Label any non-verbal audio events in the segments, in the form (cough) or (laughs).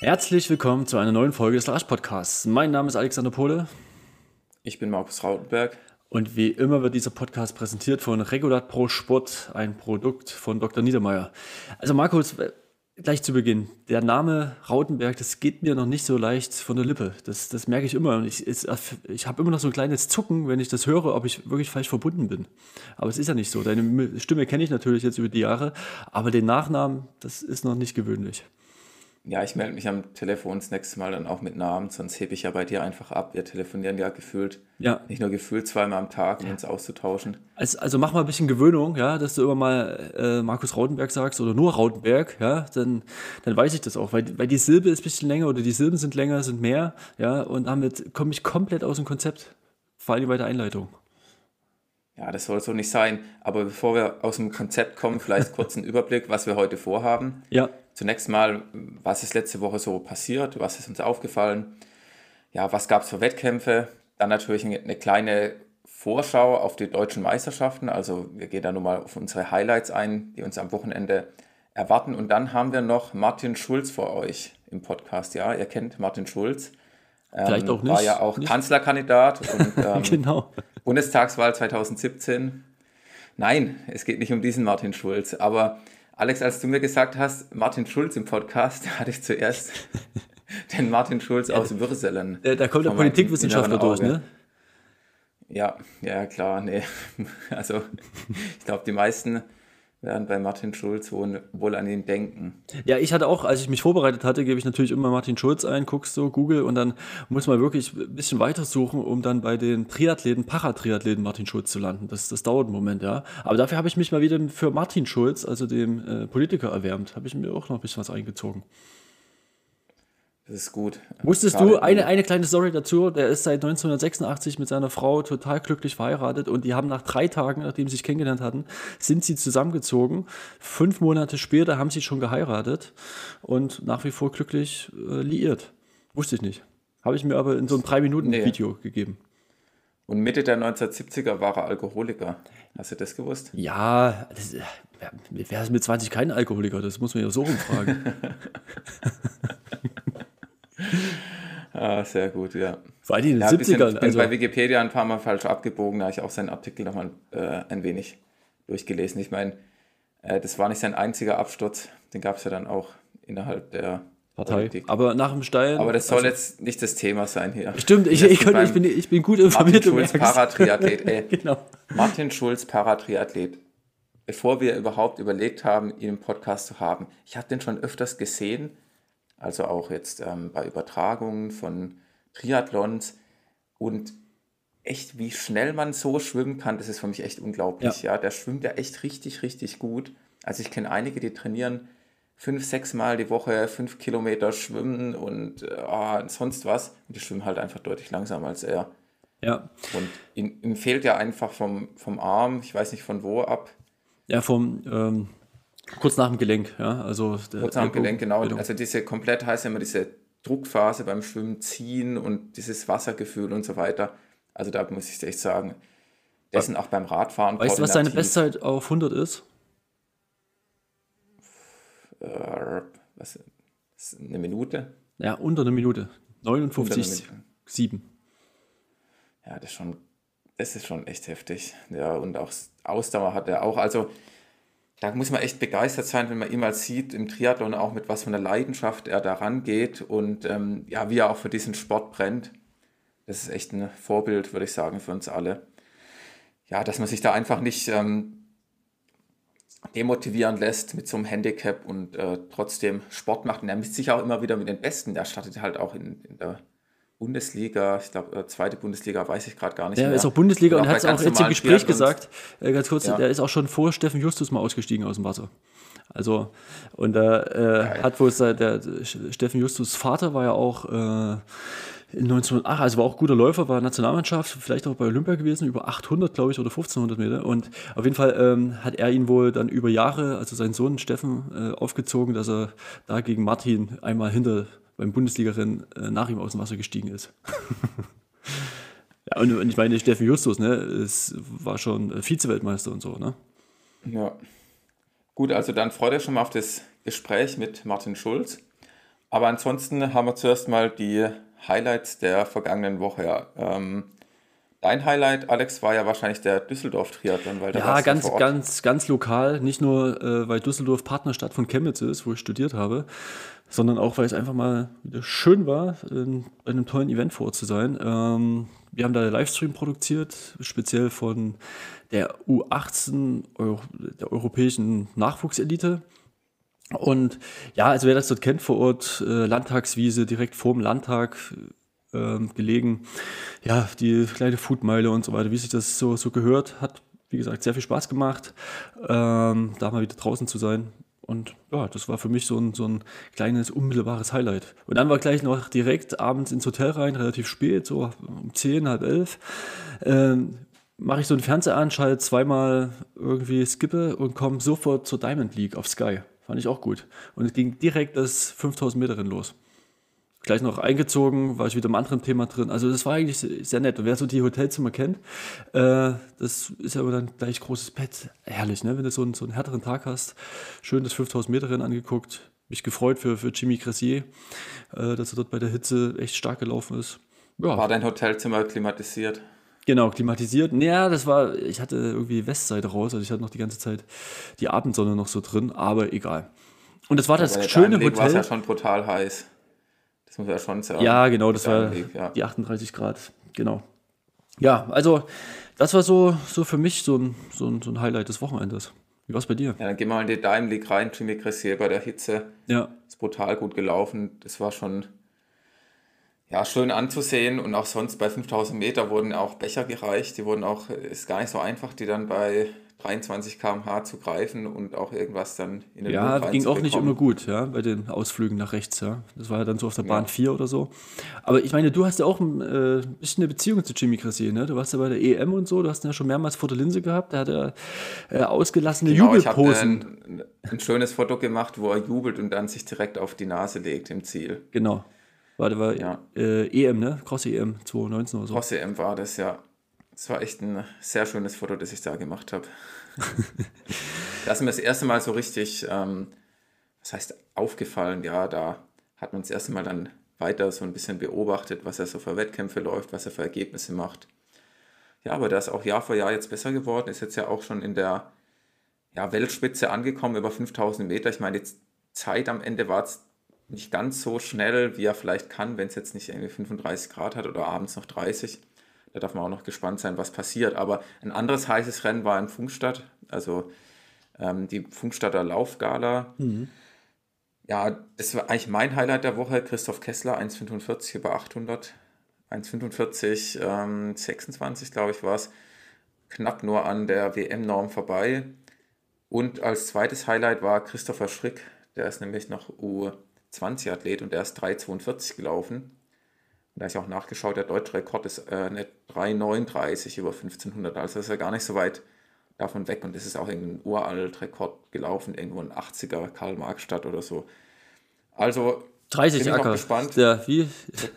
Herzlich willkommen zu einer neuen Folge des Larash Podcasts. Mein Name ist Alexander Pohle. Ich bin Markus Rautenberg. Und wie immer wird dieser Podcast präsentiert von Regulat Pro Sport, ein Produkt von Dr. Niedermeyer. Also Markus, gleich zu Beginn, der Name Rautenberg, das geht mir noch nicht so leicht von der Lippe. Das, das merke ich immer. Und ich, ich habe immer noch so ein kleines Zucken, wenn ich das höre, ob ich wirklich falsch verbunden bin. Aber es ist ja nicht so. Deine Stimme kenne ich natürlich jetzt über die Jahre, aber den Nachnamen, das ist noch nicht gewöhnlich. Ja, ich melde mich am Telefon das nächste Mal dann auch mit Namen, sonst hebe ich ja bei dir einfach ab. Wir telefonieren ja gefühlt, ja. nicht nur gefühlt zweimal am Tag, um ja. uns auszutauschen. Also, also mach mal ein bisschen Gewöhnung, ja, dass du immer mal äh, Markus Rautenberg sagst oder nur Rautenberg, ja, dann, dann weiß ich das auch, weil, weil die Silbe ist ein bisschen länger oder die Silben sind länger, sind mehr, ja, und damit komme ich komplett aus dem Konzept, vor allem bei der Einleitung. Ja, das soll so nicht sein. Aber bevor wir aus dem Konzept kommen, vielleicht kurz einen (laughs) Überblick, was wir heute vorhaben. Ja. Zunächst mal, was ist letzte Woche so passiert? Was ist uns aufgefallen? Ja, was gab es für Wettkämpfe? Dann natürlich eine kleine Vorschau auf die deutschen Meisterschaften. Also wir gehen da nur mal auf unsere Highlights ein, die uns am Wochenende erwarten. Und dann haben wir noch Martin Schulz vor euch im Podcast. Ja, ihr kennt Martin Schulz. Vielleicht auch nicht. War ja auch nicht. Kanzlerkandidat (laughs) und ähm, genau. Bundestagswahl 2017. Nein, es geht nicht um diesen Martin Schulz. Aber Alex, als du mir gesagt hast, Martin Schulz im Podcast, (laughs) hatte ich zuerst (laughs) den Martin Schulz aus Würselen. Da kommt der Politikwissenschaftler durch, ne? Ja, ja, klar, nee. (laughs) Also, ich glaube, die meisten werden bei Martin Schulz wohl, an ihn denken. Ja, ich hatte auch, als ich mich vorbereitet hatte, gebe ich natürlich immer Martin Schulz ein, guckst so Google und dann muss man wirklich ein bisschen weiter suchen, um dann bei den Triathleten, Paratriathleten Martin Schulz zu landen. Das, das dauert einen Moment, ja. Aber dafür habe ich mich mal wieder für Martin Schulz, also dem äh, Politiker, erwärmt. Habe ich mir auch noch ein bisschen was eingezogen. Das ist gut. Wusstest Gerade du, eine, eine kleine Story dazu, der ist seit 1986 mit seiner Frau total glücklich verheiratet und die haben nach drei Tagen, nachdem sie sich kennengelernt hatten, sind sie zusammengezogen. Fünf Monate später haben sie schon geheiratet und nach wie vor glücklich äh, liiert. Wusste ich nicht. Habe ich mir aber in so einem drei Minuten Video nee. gegeben. Und Mitte der 1970er war er Alkoholiker. Hast du das gewusst? Ja, das, wer ist mit 20 kein Alkoholiker? Das muss man ja so rumfragen. (laughs) ah, sehr gut, ja. Vor allem in den ja, 70ern. Bisschen, ich bin also bei Wikipedia ein paar Mal falsch abgebogen, da habe ich auch seinen Artikel nochmal äh, ein wenig durchgelesen. Ich meine, äh, das war nicht sein einziger Absturz, den gab es ja dann auch innerhalb der Partei. Politik. Aber nach dem Steilen. Aber das soll also, jetzt nicht das Thema sein hier. Stimmt, ich, ich, könnte, ich, bin, ich bin gut informiert. Martin Schulz, Paratriathlet. Ey. (laughs) genau. Martin Schulz, Paratriathlet. Bevor wir überhaupt überlegt haben, ihn im Podcast zu haben, ich habe den schon öfters gesehen also auch jetzt ähm, bei Übertragungen von Triathlons und echt, wie schnell man so schwimmen kann, das ist für mich echt unglaublich. Ja, ja der schwimmt ja echt richtig, richtig gut. Also ich kenne einige, die trainieren fünf, sechs Mal die Woche fünf Kilometer schwimmen und äh, sonst was. Und die schwimmen halt einfach deutlich langsamer als er. Ja. Und ihm, ihm, fehlt ja einfach vom, vom Arm, ich weiß nicht von wo ab. Ja, vom, ähm, Kurz nach dem Gelenk, ja. Also Kurz nach dem Gelenk, genau. Also diese komplett heißt ja immer diese Druckphase beim Schwimmen ziehen und dieses Wassergefühl und so weiter. Also da muss ich echt sagen, dessen auch beim Radfahren. Weißt du, was deine Bestzeit auf 100 ist? Äh, was, eine Minute? Ja, unter eine Minute. 59,7. Ja, das ist schon, das ist schon echt heftig. Ja, und auch Ausdauer hat er auch. Also da muss man echt begeistert sein, wenn man ihn mal sieht im Triathlon, auch mit was von der Leidenschaft er da rangeht und ähm, ja, wie er auch für diesen Sport brennt. Das ist echt ein Vorbild, würde ich sagen, für uns alle. Ja, dass man sich da einfach nicht ähm, demotivieren lässt mit so einem Handicap und äh, trotzdem Sport macht. Und er misst sich auch immer wieder mit den Besten. Der startet halt auch in, in der Bundesliga, ich glaube, äh, zweite Bundesliga, weiß ich gerade gar nicht. Der mehr. ist auch Bundesliga und, und hat es auch jetzt im Gespräch gesagt, äh, ganz kurz, ja. der ist auch schon vor Steffen Justus mal ausgestiegen aus dem Wasser. Also, und da äh, hat wohl der, der Steffen Justus Vater war ja auch äh, 1908, also war auch guter Läufer, war Nationalmannschaft, vielleicht auch bei Olympia gewesen, über 800, glaube ich, oder 1500 Meter. Und auf jeden Fall ähm, hat er ihn wohl dann über Jahre, also seinen Sohn Steffen, äh, aufgezogen, dass er da gegen Martin einmal hinter beim Bundesligarennen äh, nach ihm aus dem Wasser gestiegen ist. (laughs) ja, und, und, ich meine, Steffen Justus, ne, es war schon Vize-Weltmeister und so, ne? Ja. Gut, also dann freut euch schon mal auf das Gespräch mit Martin Schulz. aber ansonsten haben wir zuerst mal die Highlights der vergangenen Woche. Ähm, Dein Highlight, Alex, war ja wahrscheinlich der Düsseldorf-Triathlon, weil da Ja, ganz, ganz, ganz lokal. Nicht nur, äh, weil Düsseldorf Partnerstadt von Chemnitz ist, wo ich studiert habe, sondern auch, weil es einfach mal wieder schön war, in, bei einem tollen Event vor Ort zu sein. Ähm, wir haben da einen Livestream produziert, speziell von der U18 Euro, der europäischen Nachwuchselite. Und ja, also wer das dort kennt vor Ort, äh, Landtagswiese direkt vorm Landtag, ähm, gelegen. Ja, die kleine Foodmeile und so weiter, wie sich das so, so gehört, hat, wie gesagt, sehr viel Spaß gemacht, ähm, da mal wieder draußen zu sein. Und ja, das war für mich so ein, so ein kleines, unmittelbares Highlight. Und dann war gleich noch direkt abends ins Hotel rein, relativ spät, so um 10, halb elf. Ähm, Mache ich so einen Fernseher an, schalte zweimal irgendwie Skippe und komme sofort zur Diamond League auf Sky. Fand ich auch gut. Und es ging direkt das 5000 Meter Rennen los gleich noch eingezogen, war ich wieder im anderen Thema drin. Also das war eigentlich sehr nett. Und wer so die Hotelzimmer kennt, äh, das ist ja aber dann gleich großes Bett. Herrlich, ne? wenn du so einen, so einen härteren Tag hast. Schön das 5000 Meter Rennen angeguckt. Mich gefreut für, für Jimmy Cressier, äh, dass er dort bei der Hitze echt stark gelaufen ist. Ja. War dein Hotelzimmer klimatisiert? Genau, klimatisiert. Naja, das war, ich hatte irgendwie Westseite raus, also ich hatte noch die ganze Zeit die Abendsonne noch so drin, aber egal. Und das war das ja, schöne Hotel. war ja schon brutal heiß. Das muss ja schon sagen. Ja, genau, das war Weg, ja. die 38 Grad. Genau. Ja, also das war so, so für mich so ein, so, ein, so ein Highlight des Wochenendes. Wie war es bei dir? Ja, dann gehen wir mal in die Dime League rein. Jimmy Cressier bei der Hitze. Ja. Ist brutal gut gelaufen. Das war schon ja, schön anzusehen. Und auch sonst bei 5000 Meter wurden auch Becher gereicht. Die wurden auch, ist gar nicht so einfach, die dann bei 23 km/h zu greifen und auch irgendwas dann in den Ja, ging auch nicht immer gut, ja, bei den Ausflügen nach rechts, ja. Das war ja dann so auf der Bahn ja. 4 oder so. Aber ich meine, du hast ja auch ein äh, bisschen eine Beziehung zu Jimmy Cressier, ne? Du warst ja bei der EM und so, du hast ihn ja schon mehrmals vor der Linse gehabt, der hat ja äh, ausgelassene genau, Jubelposen. Ich ein, ein schönes Foto gemacht, wo er jubelt und dann sich direkt auf die Nase legt im Ziel. Genau. War, war ja. äh, EM, ne? Cross EM 2019 oder so. Cross EM war das, ja. Es war echt ein sehr schönes Foto, das ich da gemacht habe. (laughs) da ist mir das erste Mal so richtig, ähm, was heißt aufgefallen, ja, da hat man das erste Mal dann weiter so ein bisschen beobachtet, was er so für Wettkämpfe läuft, was er für Ergebnisse macht. Ja, aber der ist auch Jahr für Jahr jetzt besser geworden, ist jetzt ja auch schon in der ja, Weltspitze angekommen, über 5000 Meter. Ich meine, die Zeit am Ende war es nicht ganz so schnell, wie er vielleicht kann, wenn es jetzt nicht irgendwie 35 Grad hat oder abends noch 30. Da darf man auch noch gespannt sein, was passiert. Aber ein anderes heißes Rennen war in Funkstadt, also ähm, die Funkstadter Laufgala. Mhm. Ja, das war eigentlich mein Highlight der Woche. Christoph Kessler, 1,45 über 800. 1,45, ähm, 26 glaube ich war es. Knapp nur an der WM-Norm vorbei. Und als zweites Highlight war Christopher Schrick. Der ist nämlich noch U20-Athlet und der ist 3,42 gelaufen da ich auch nachgeschaut, der deutsche Rekord ist äh, eine 3,39 über 1500, also ist er gar nicht so weit davon weg und das ist auch irgendein uralt Rekord gelaufen, irgendwo ein 80er Karl-Marx-Stadt oder so. Also 30 bin Acker. gespannt. Ja, wie?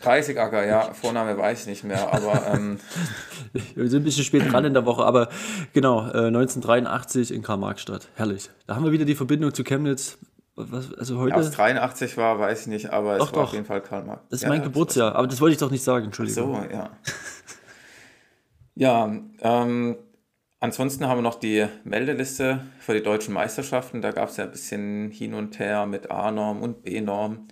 30 Acker, ja, Vorname weiß ich nicht mehr, aber. Ähm, (laughs) Wir sind ein bisschen spät dran in der Woche, aber genau, äh, 1983 in Karl-Marx-Stadt. Herrlich. Da haben wir wieder die Verbindung zu Chemnitz. Was, also heute. Ja, es 83 war, weiß ich nicht, aber doch, es war doch. auf jeden Fall Karl Marx. Das ist ja, mein Geburtsjahr, aber das wollte ich doch nicht sagen, Entschuldigung. Ach so, ja. ja, ähm, ansonsten haben wir noch die Meldeliste für die deutschen Meisterschaften. Da gab es ja ein bisschen hin und her mit A-Norm und B-Norm.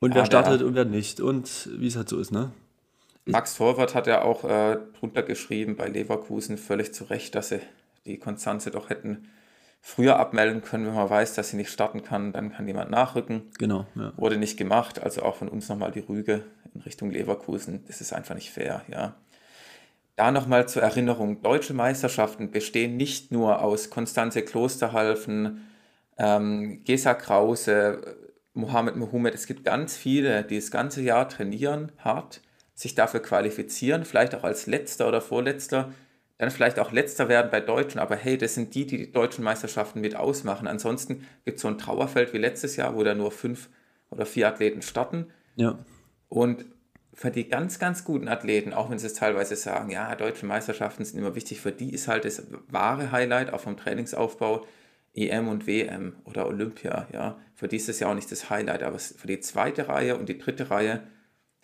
Und wer startet der, und wer nicht und wie es halt so ist, ne? Max Torwart hat ja auch äh, drunter geschrieben bei Leverkusen völlig zu Recht, dass sie die Konstanze doch hätten früher abmelden können, wenn man weiß, dass sie nicht starten kann, dann kann jemand nachrücken. Genau. Ja. Wurde nicht gemacht, also auch von uns nochmal die Rüge in Richtung Leverkusen. Das ist einfach nicht fair, ja. Da nochmal zur Erinnerung, deutsche Meisterschaften bestehen nicht nur aus Konstanze Klosterhalfen, ähm, Gesa Krause, Mohamed Mohamed. Es gibt ganz viele, die das ganze Jahr trainieren, hart, sich dafür qualifizieren, vielleicht auch als letzter oder vorletzter dann vielleicht auch letzter werden bei Deutschen, aber hey, das sind die, die die deutschen Meisterschaften mit ausmachen. Ansonsten gibt es so ein Trauerfeld wie letztes Jahr, wo da nur fünf oder vier Athleten starten. Ja. Und für die ganz, ganz guten Athleten, auch wenn sie es teilweise sagen, ja, deutsche Meisterschaften sind immer wichtig, für die ist halt das wahre Highlight, auch vom Trainingsaufbau, EM und WM oder Olympia, ja. Für die ist das ja auch nicht das Highlight, aber für die zweite Reihe und die dritte Reihe,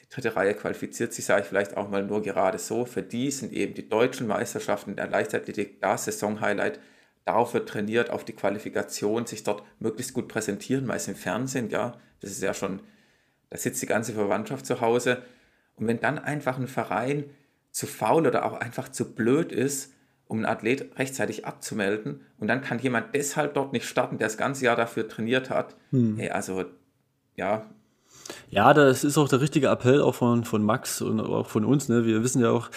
die dritte Reihe qualifiziert sich, sage ich vielleicht auch mal nur gerade so. Für die sind eben die deutschen Meisterschaften der Leichtathletik das Saison-Highlight. Darauf wird trainiert, auf die Qualifikation, sich dort möglichst gut präsentieren, meist im Fernsehen, ja. Das ist ja schon, da sitzt die ganze Verwandtschaft zu Hause. Und wenn dann einfach ein Verein zu faul oder auch einfach zu blöd ist, um einen Athlet rechtzeitig abzumelden. Und dann kann jemand deshalb dort nicht starten, der das ganze Jahr dafür trainiert hat. Hm. Hey, also, ja. Ja, das ist auch der richtige Appell auch von, von Max und auch von uns. Ne? Wir wissen ja auch,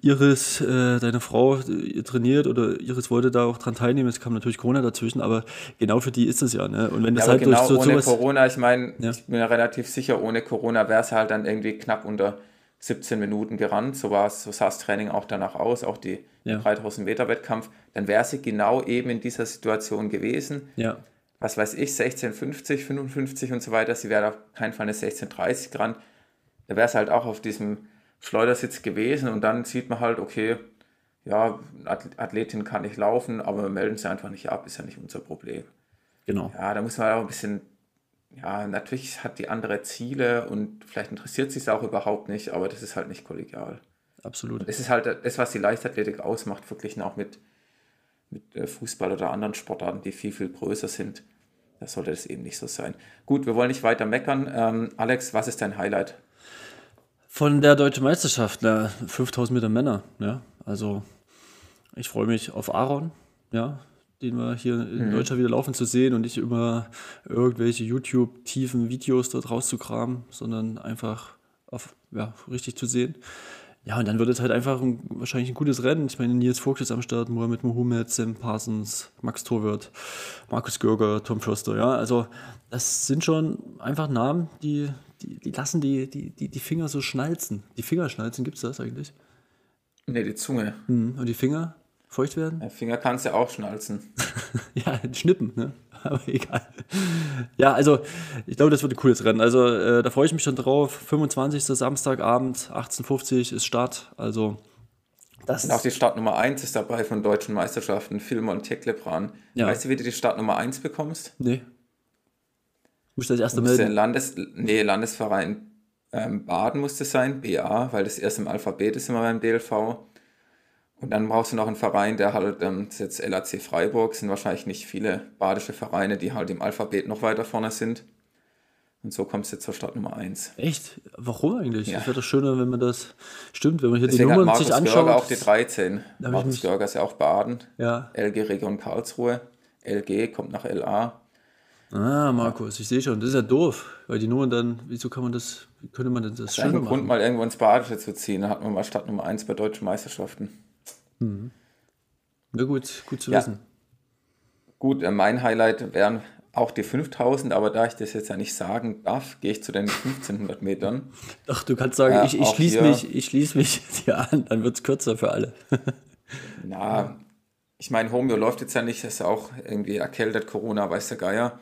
Iris, äh, deine Frau, ihr trainiert oder Iris wollte da auch dran teilnehmen. Es kam natürlich Corona dazwischen, aber genau für die ist es ja. Ne? Und wenn das ja, halt genau durch so, ohne sowas, Corona, ich meine, ja. ich bin ja relativ sicher, ohne Corona wäre es halt dann irgendwie knapp unter 17 Minuten gerannt, so, war es, so sah das Training auch danach aus, auch die ja. 3000 Meter Wettkampf, dann wäre sie genau eben in dieser Situation gewesen. Ja. Was weiß ich, 16,50, 55 und so weiter, sie wäre auf keinen Fall eine 16,30 gerannt. Da wäre es halt auch auf diesem Schleudersitz gewesen und dann sieht man halt, okay, ja, Athletin kann nicht laufen, aber wir melden sie einfach nicht ab, ist ja nicht unser Problem. Genau. Ja, da muss man auch ein bisschen ja, natürlich hat die andere Ziele und vielleicht interessiert sie es auch überhaupt nicht, aber das ist halt nicht kollegial. Absolut. Das ist halt das, was die Leichtathletik ausmacht, verglichen auch mit, mit äh, Fußball oder anderen Sportarten, die viel, viel größer sind. Da sollte das eben nicht so sein. Gut, wir wollen nicht weiter meckern. Ähm, Alex, was ist dein Highlight? Von der deutschen Meisterschaft, na, 5000 Meter Männer. Ja, also ich freue mich auf Aaron. Ja, den wir hier in mhm. Deutschland wieder laufen zu sehen und nicht immer irgendwelche YouTube-tiefen Videos dort rauszukramen, sondern einfach auf, ja, richtig zu sehen. Ja, und dann wird es halt einfach ein, wahrscheinlich ein gutes Rennen. Ich meine, Nils Vogt ist am Start, Mohamed Mohamed, Sam Parsons, Max Torwart, Markus Görger, Tom Förster. Ja, also das sind schon einfach Namen, die, die, die lassen die, die, die, die Finger so schnalzen. Die Fingerschnalzen, gibt es das eigentlich? Ne, die Zunge. Mhm. Und die Finger? feucht werden? Der Finger kannst du ja auch schnalzen. (laughs) ja, schnippen, ne? (laughs) Aber egal. Ja, also ich glaube, das wird ein cooles Rennen. Also äh, da freue ich mich schon drauf. 25. Samstagabend, 18.50 ist Start. Also das Und auch die Startnummer 1 ist dabei von deutschen Meisterschaften, Filmon Teklebran. Ja. Weißt du, wie du die Startnummer 1 bekommst? Nee. Muss ich das erste melden? Landes, nee, Landesverein ähm, Baden musste sein, BA, weil das erst im Alphabet ist immer beim DLV. Und dann brauchst du noch einen Verein, der halt, ähm, das ist jetzt LAC Freiburg, sind wahrscheinlich nicht viele badische Vereine, die halt im Alphabet noch weiter vorne sind. Und so kommst du zur Stadt Nummer 1. Echt? Warum eigentlich? Ja. Es wäre doch schöner, wenn man das stimmt, wenn man hier Deswegen die Nummern sich anschaut. Görger auch die 13. Markus Görger ist ja auch Baden. Ja. LG Region Karlsruhe. LG kommt nach LA. Ah, Markus, ich sehe schon. Das ist ja doof, weil die Nummern dann, wieso kann man das, wie könnte man denn das schöner machen? Grund, mal irgendwo ins Badische zu ziehen. Da hat man mal Stadt Nummer 1 bei deutschen Meisterschaften. Mhm. Na gut, gut zu ja. wissen. Gut, äh, mein Highlight wären auch die 5000, aber da ich das jetzt ja nicht sagen darf, gehe ich zu den 1500 Metern. Ach, du kannst sagen, ja, ich, ich schließe mich, ich schließ mich dir an, dann wird es kürzer für alle. Na, ich meine, Homeo läuft jetzt ja nicht, ist auch irgendwie erkältet, Corona, weiß der Geier.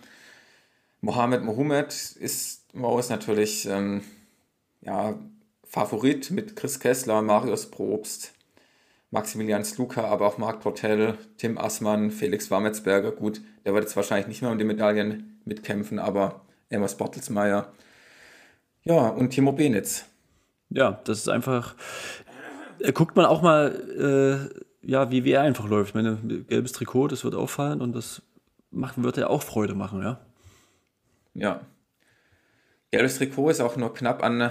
Mohamed Mohamed ist, Mo natürlich ähm, ja, Favorit mit Chris Kessler, Marius Probst, Maximilian Sluka, aber auch Marc Portell, Tim Assmann, Felix Warmetzberger. Gut, der wird jetzt wahrscheinlich nicht mehr um die Medaillen mitkämpfen, aber Amos Bottelsmeier. Ja, und Timo Benitz. Ja, das ist einfach. Äh, guckt man auch mal, äh, ja, wie, er einfach läuft. Meine gelbes Trikot, das wird auffallen und das macht, wird er auch Freude machen, ja. Ja. Gelbes Trikot ist auch nur knapp an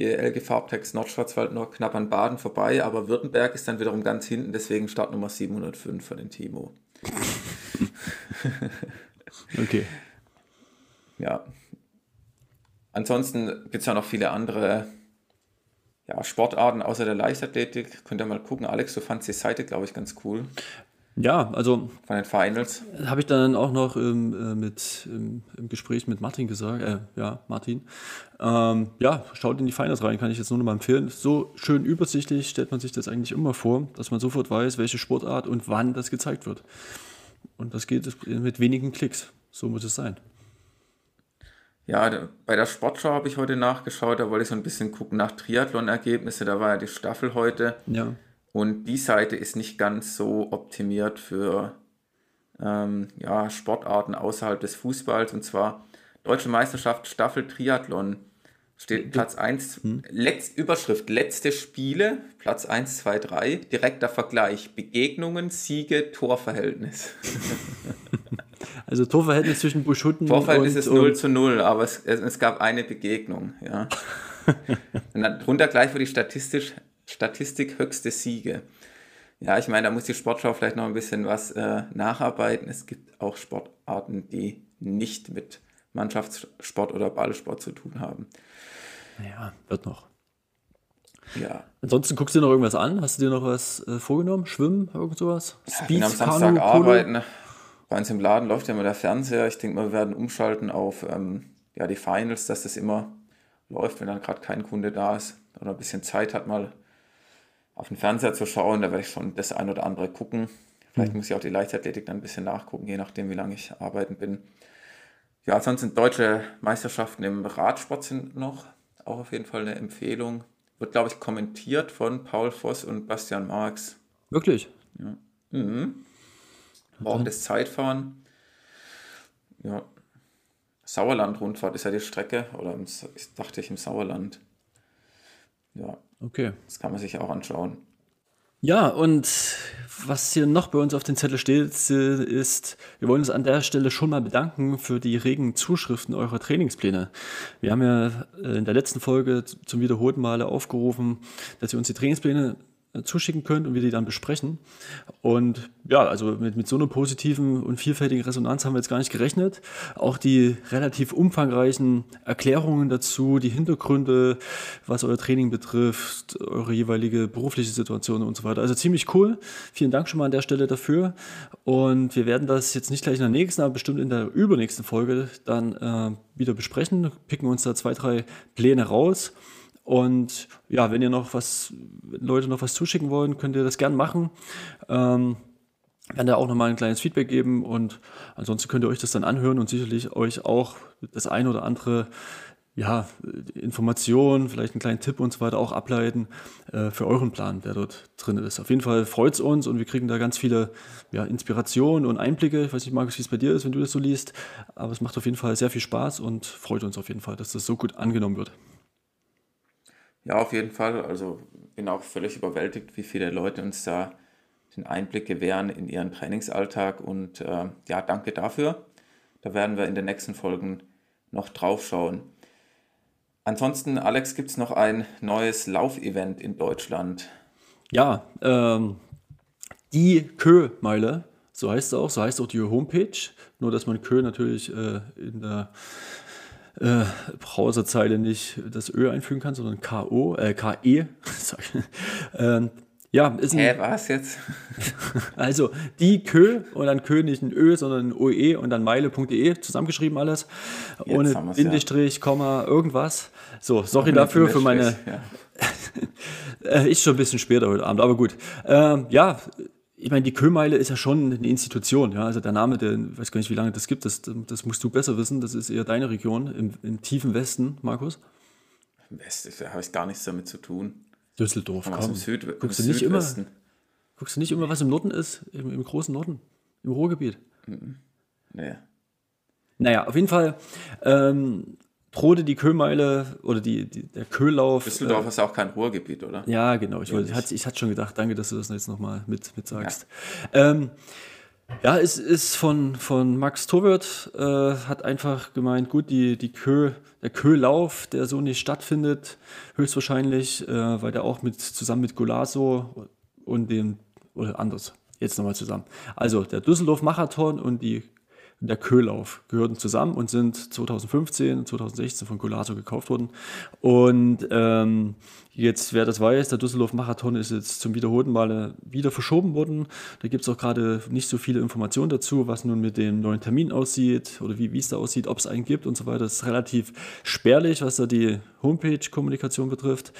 die LG Farbtext Nordschwarzwald noch knapp an Baden vorbei, aber Württemberg ist dann wiederum ganz hinten, deswegen Startnummer 705 von den Timo. (laughs) okay. Ja. Ansonsten gibt es ja noch viele andere ja, Sportarten außer der Leichtathletik. Könnt ihr mal gucken. Alex, du fandst die Seite, glaube ich, ganz cool. Ja, also. Von den Finals. Habe ich dann auch noch ähm, äh, mit, im, im, Gespräch mit Martin gesagt, äh, ja, Martin. Ähm, ja, schaut in die Finals rein, kann ich jetzt nur noch mal empfehlen. So schön übersichtlich stellt man sich das eigentlich immer vor, dass man sofort weiß, welche Sportart und wann das gezeigt wird. Und das geht mit wenigen Klicks. So muss es sein. Ja, bei der Sportschau habe ich heute nachgeschaut, da wollte ich so ein bisschen gucken nach Triathlon-Ergebnisse. Da war ja die Staffel heute. Ja. Und die Seite ist nicht ganz so optimiert für ähm, ja, Sportarten außerhalb des Fußballs und zwar Deutsche Meisterschaft Staffel Triathlon. Steht Platz 1, hm. Letz, Überschrift, letzte Spiele, Platz 1, 2, 3, direkter Vergleich, Begegnungen, Siege, Torverhältnis. (laughs) Also Torverhältnis zwischen Buschutten Torverhältnis und... ist 0 zu 0, aber es, es gab eine Begegnung, ja. (laughs) und dann drunter gleich für die Statistisch, Statistik höchste Siege. Ja, ich meine, da muss die Sportschau vielleicht noch ein bisschen was äh, nacharbeiten. Es gibt auch Sportarten, die nicht mit Mannschaftssport oder Ballsport zu tun haben. Naja, wird noch. Ja. Ansonsten guckst du dir noch irgendwas an? Hast du dir noch was äh, vorgenommen? Schwimmen, irgend sowas? Ja, Speed, am Samstag Kanu, arbeiten. Bei uns im Laden läuft ja immer der Fernseher. Ich denke mal, wir werden umschalten auf ähm, ja, die Finals, dass das immer läuft, wenn dann gerade kein Kunde da ist oder ein bisschen Zeit hat, mal auf den Fernseher zu schauen. Da werde ich schon das ein oder andere gucken. Vielleicht mhm. muss ich auch die Leichtathletik dann ein bisschen nachgucken, je nachdem, wie lange ich arbeiten bin. Ja, ansonsten deutsche Meisterschaften im Radsport sind noch auch auf jeden Fall eine Empfehlung. Wird, glaube ich, kommentiert von Paul Voss und Bastian Marx. Wirklich? Ja. Mhm. Morgen das Zeitfahren. Ja. Sauerland-Rundfahrt ist ja die Strecke, oder im, dachte ich im Sauerland. Ja. Okay. Das kann man sich auch anschauen. Ja, und was hier noch bei uns auf den Zettel steht, ist, wir wollen uns an der Stelle schon mal bedanken für die regen Zuschriften eurer Trainingspläne. Wir haben ja äh, in der letzten Folge zum wiederholten Male aufgerufen, dass ihr uns die Trainingspläne zuschicken könnt und wir die dann besprechen. Und ja, also mit, mit so einer positiven und vielfältigen Resonanz haben wir jetzt gar nicht gerechnet. Auch die relativ umfangreichen Erklärungen dazu, die Hintergründe, was euer Training betrifft, eure jeweilige berufliche Situation und so weiter. Also ziemlich cool. Vielen Dank schon mal an der Stelle dafür. Und wir werden das jetzt nicht gleich in der nächsten, aber bestimmt in der übernächsten Folge dann äh, wieder besprechen, picken uns da zwei, drei Pläne raus und ja, wenn ihr noch was, Leute noch was zuschicken wollen, könnt ihr das gern machen. Ähm, werden da auch nochmal ein kleines Feedback geben und ansonsten könnt ihr euch das dann anhören und sicherlich euch auch das eine oder andere ja, Informationen, vielleicht einen kleinen Tipp und so weiter auch ableiten äh, für euren Plan, der dort drin ist. Auf jeden Fall freut es uns und wir kriegen da ganz viele ja, Inspirationen und Einblicke. Ich weiß nicht, Markus, wie es bei dir ist, wenn du das so liest, aber es macht auf jeden Fall sehr viel Spaß und freut uns auf jeden Fall, dass das so gut angenommen wird. Ja, auf jeden Fall. Also bin auch völlig überwältigt, wie viele Leute uns da den Einblick gewähren in ihren Trainingsalltag. Und äh, ja, danke dafür. Da werden wir in den nächsten Folgen noch drauf schauen. Ansonsten, Alex, gibt es noch ein neues Laufevent in Deutschland? Ja, ähm, die Kö-Meile, so heißt es auch, so heißt auch die Homepage. Nur, dass man Kö natürlich äh, in der äh, Browserzeile nicht das Ö einfügen kann, sondern KO, äh, KE. (laughs) ähm, ja, ist ein. Hä, was jetzt? (laughs) also die Kö und dann Kö nicht ein Ö, sondern ein OE und dann meile.de zusammengeschrieben alles. Jetzt ohne Bindestrich, ja. Komma, irgendwas. So, sorry dafür für meine. Ja. (laughs) Äh, ist schon ein bisschen später heute Abend, aber gut. Ähm, ja, ich meine, die Köhmeile ist ja schon eine Institution. Ja? Also der Name, der, ich weiß gar nicht, wie lange das gibt, das, das musst du besser wissen. Das ist eher deine Region im, im tiefen Westen, Markus. Im Westen, da habe ich gar nichts damit zu tun. Düsseldorf, komm. Im Süd, guckst, im du nicht immer, guckst du nicht immer, was im Norden ist? Im, im großen Norden? Im Ruhrgebiet? Mhm. Nee. Naja, auf jeden Fall ähm, Trode die Köhmeile oder die, die, der Köhlauf. Düsseldorf äh, ist auch kein Ruhrgebiet, oder? Ja, genau. Ich, wollte, ich, hatte, ich hatte schon gedacht, danke, dass du das jetzt nochmal mit, mit sagst. Ja, ähm, ja es ist von, von Max Torwart, äh, hat einfach gemeint, gut, die, die Kö, der Köhlauf, der so nicht stattfindet, höchstwahrscheinlich, äh, weil der auch mit, zusammen mit Golaso und dem, oder anders, jetzt nochmal zusammen. Also der Düsseldorf-Marathon und die der Köhlauf gehörten zusammen und sind 2015 und 2016 von Colato gekauft worden. Und ähm, jetzt, wer das weiß, der Düsseldorf-Marathon ist jetzt zum wiederholten Male wieder verschoben worden. Da gibt es auch gerade nicht so viele Informationen dazu, was nun mit dem neuen Termin aussieht oder wie es da aussieht, ob es einen gibt und so weiter. Das ist relativ spärlich, was da die Homepage-Kommunikation betrifft.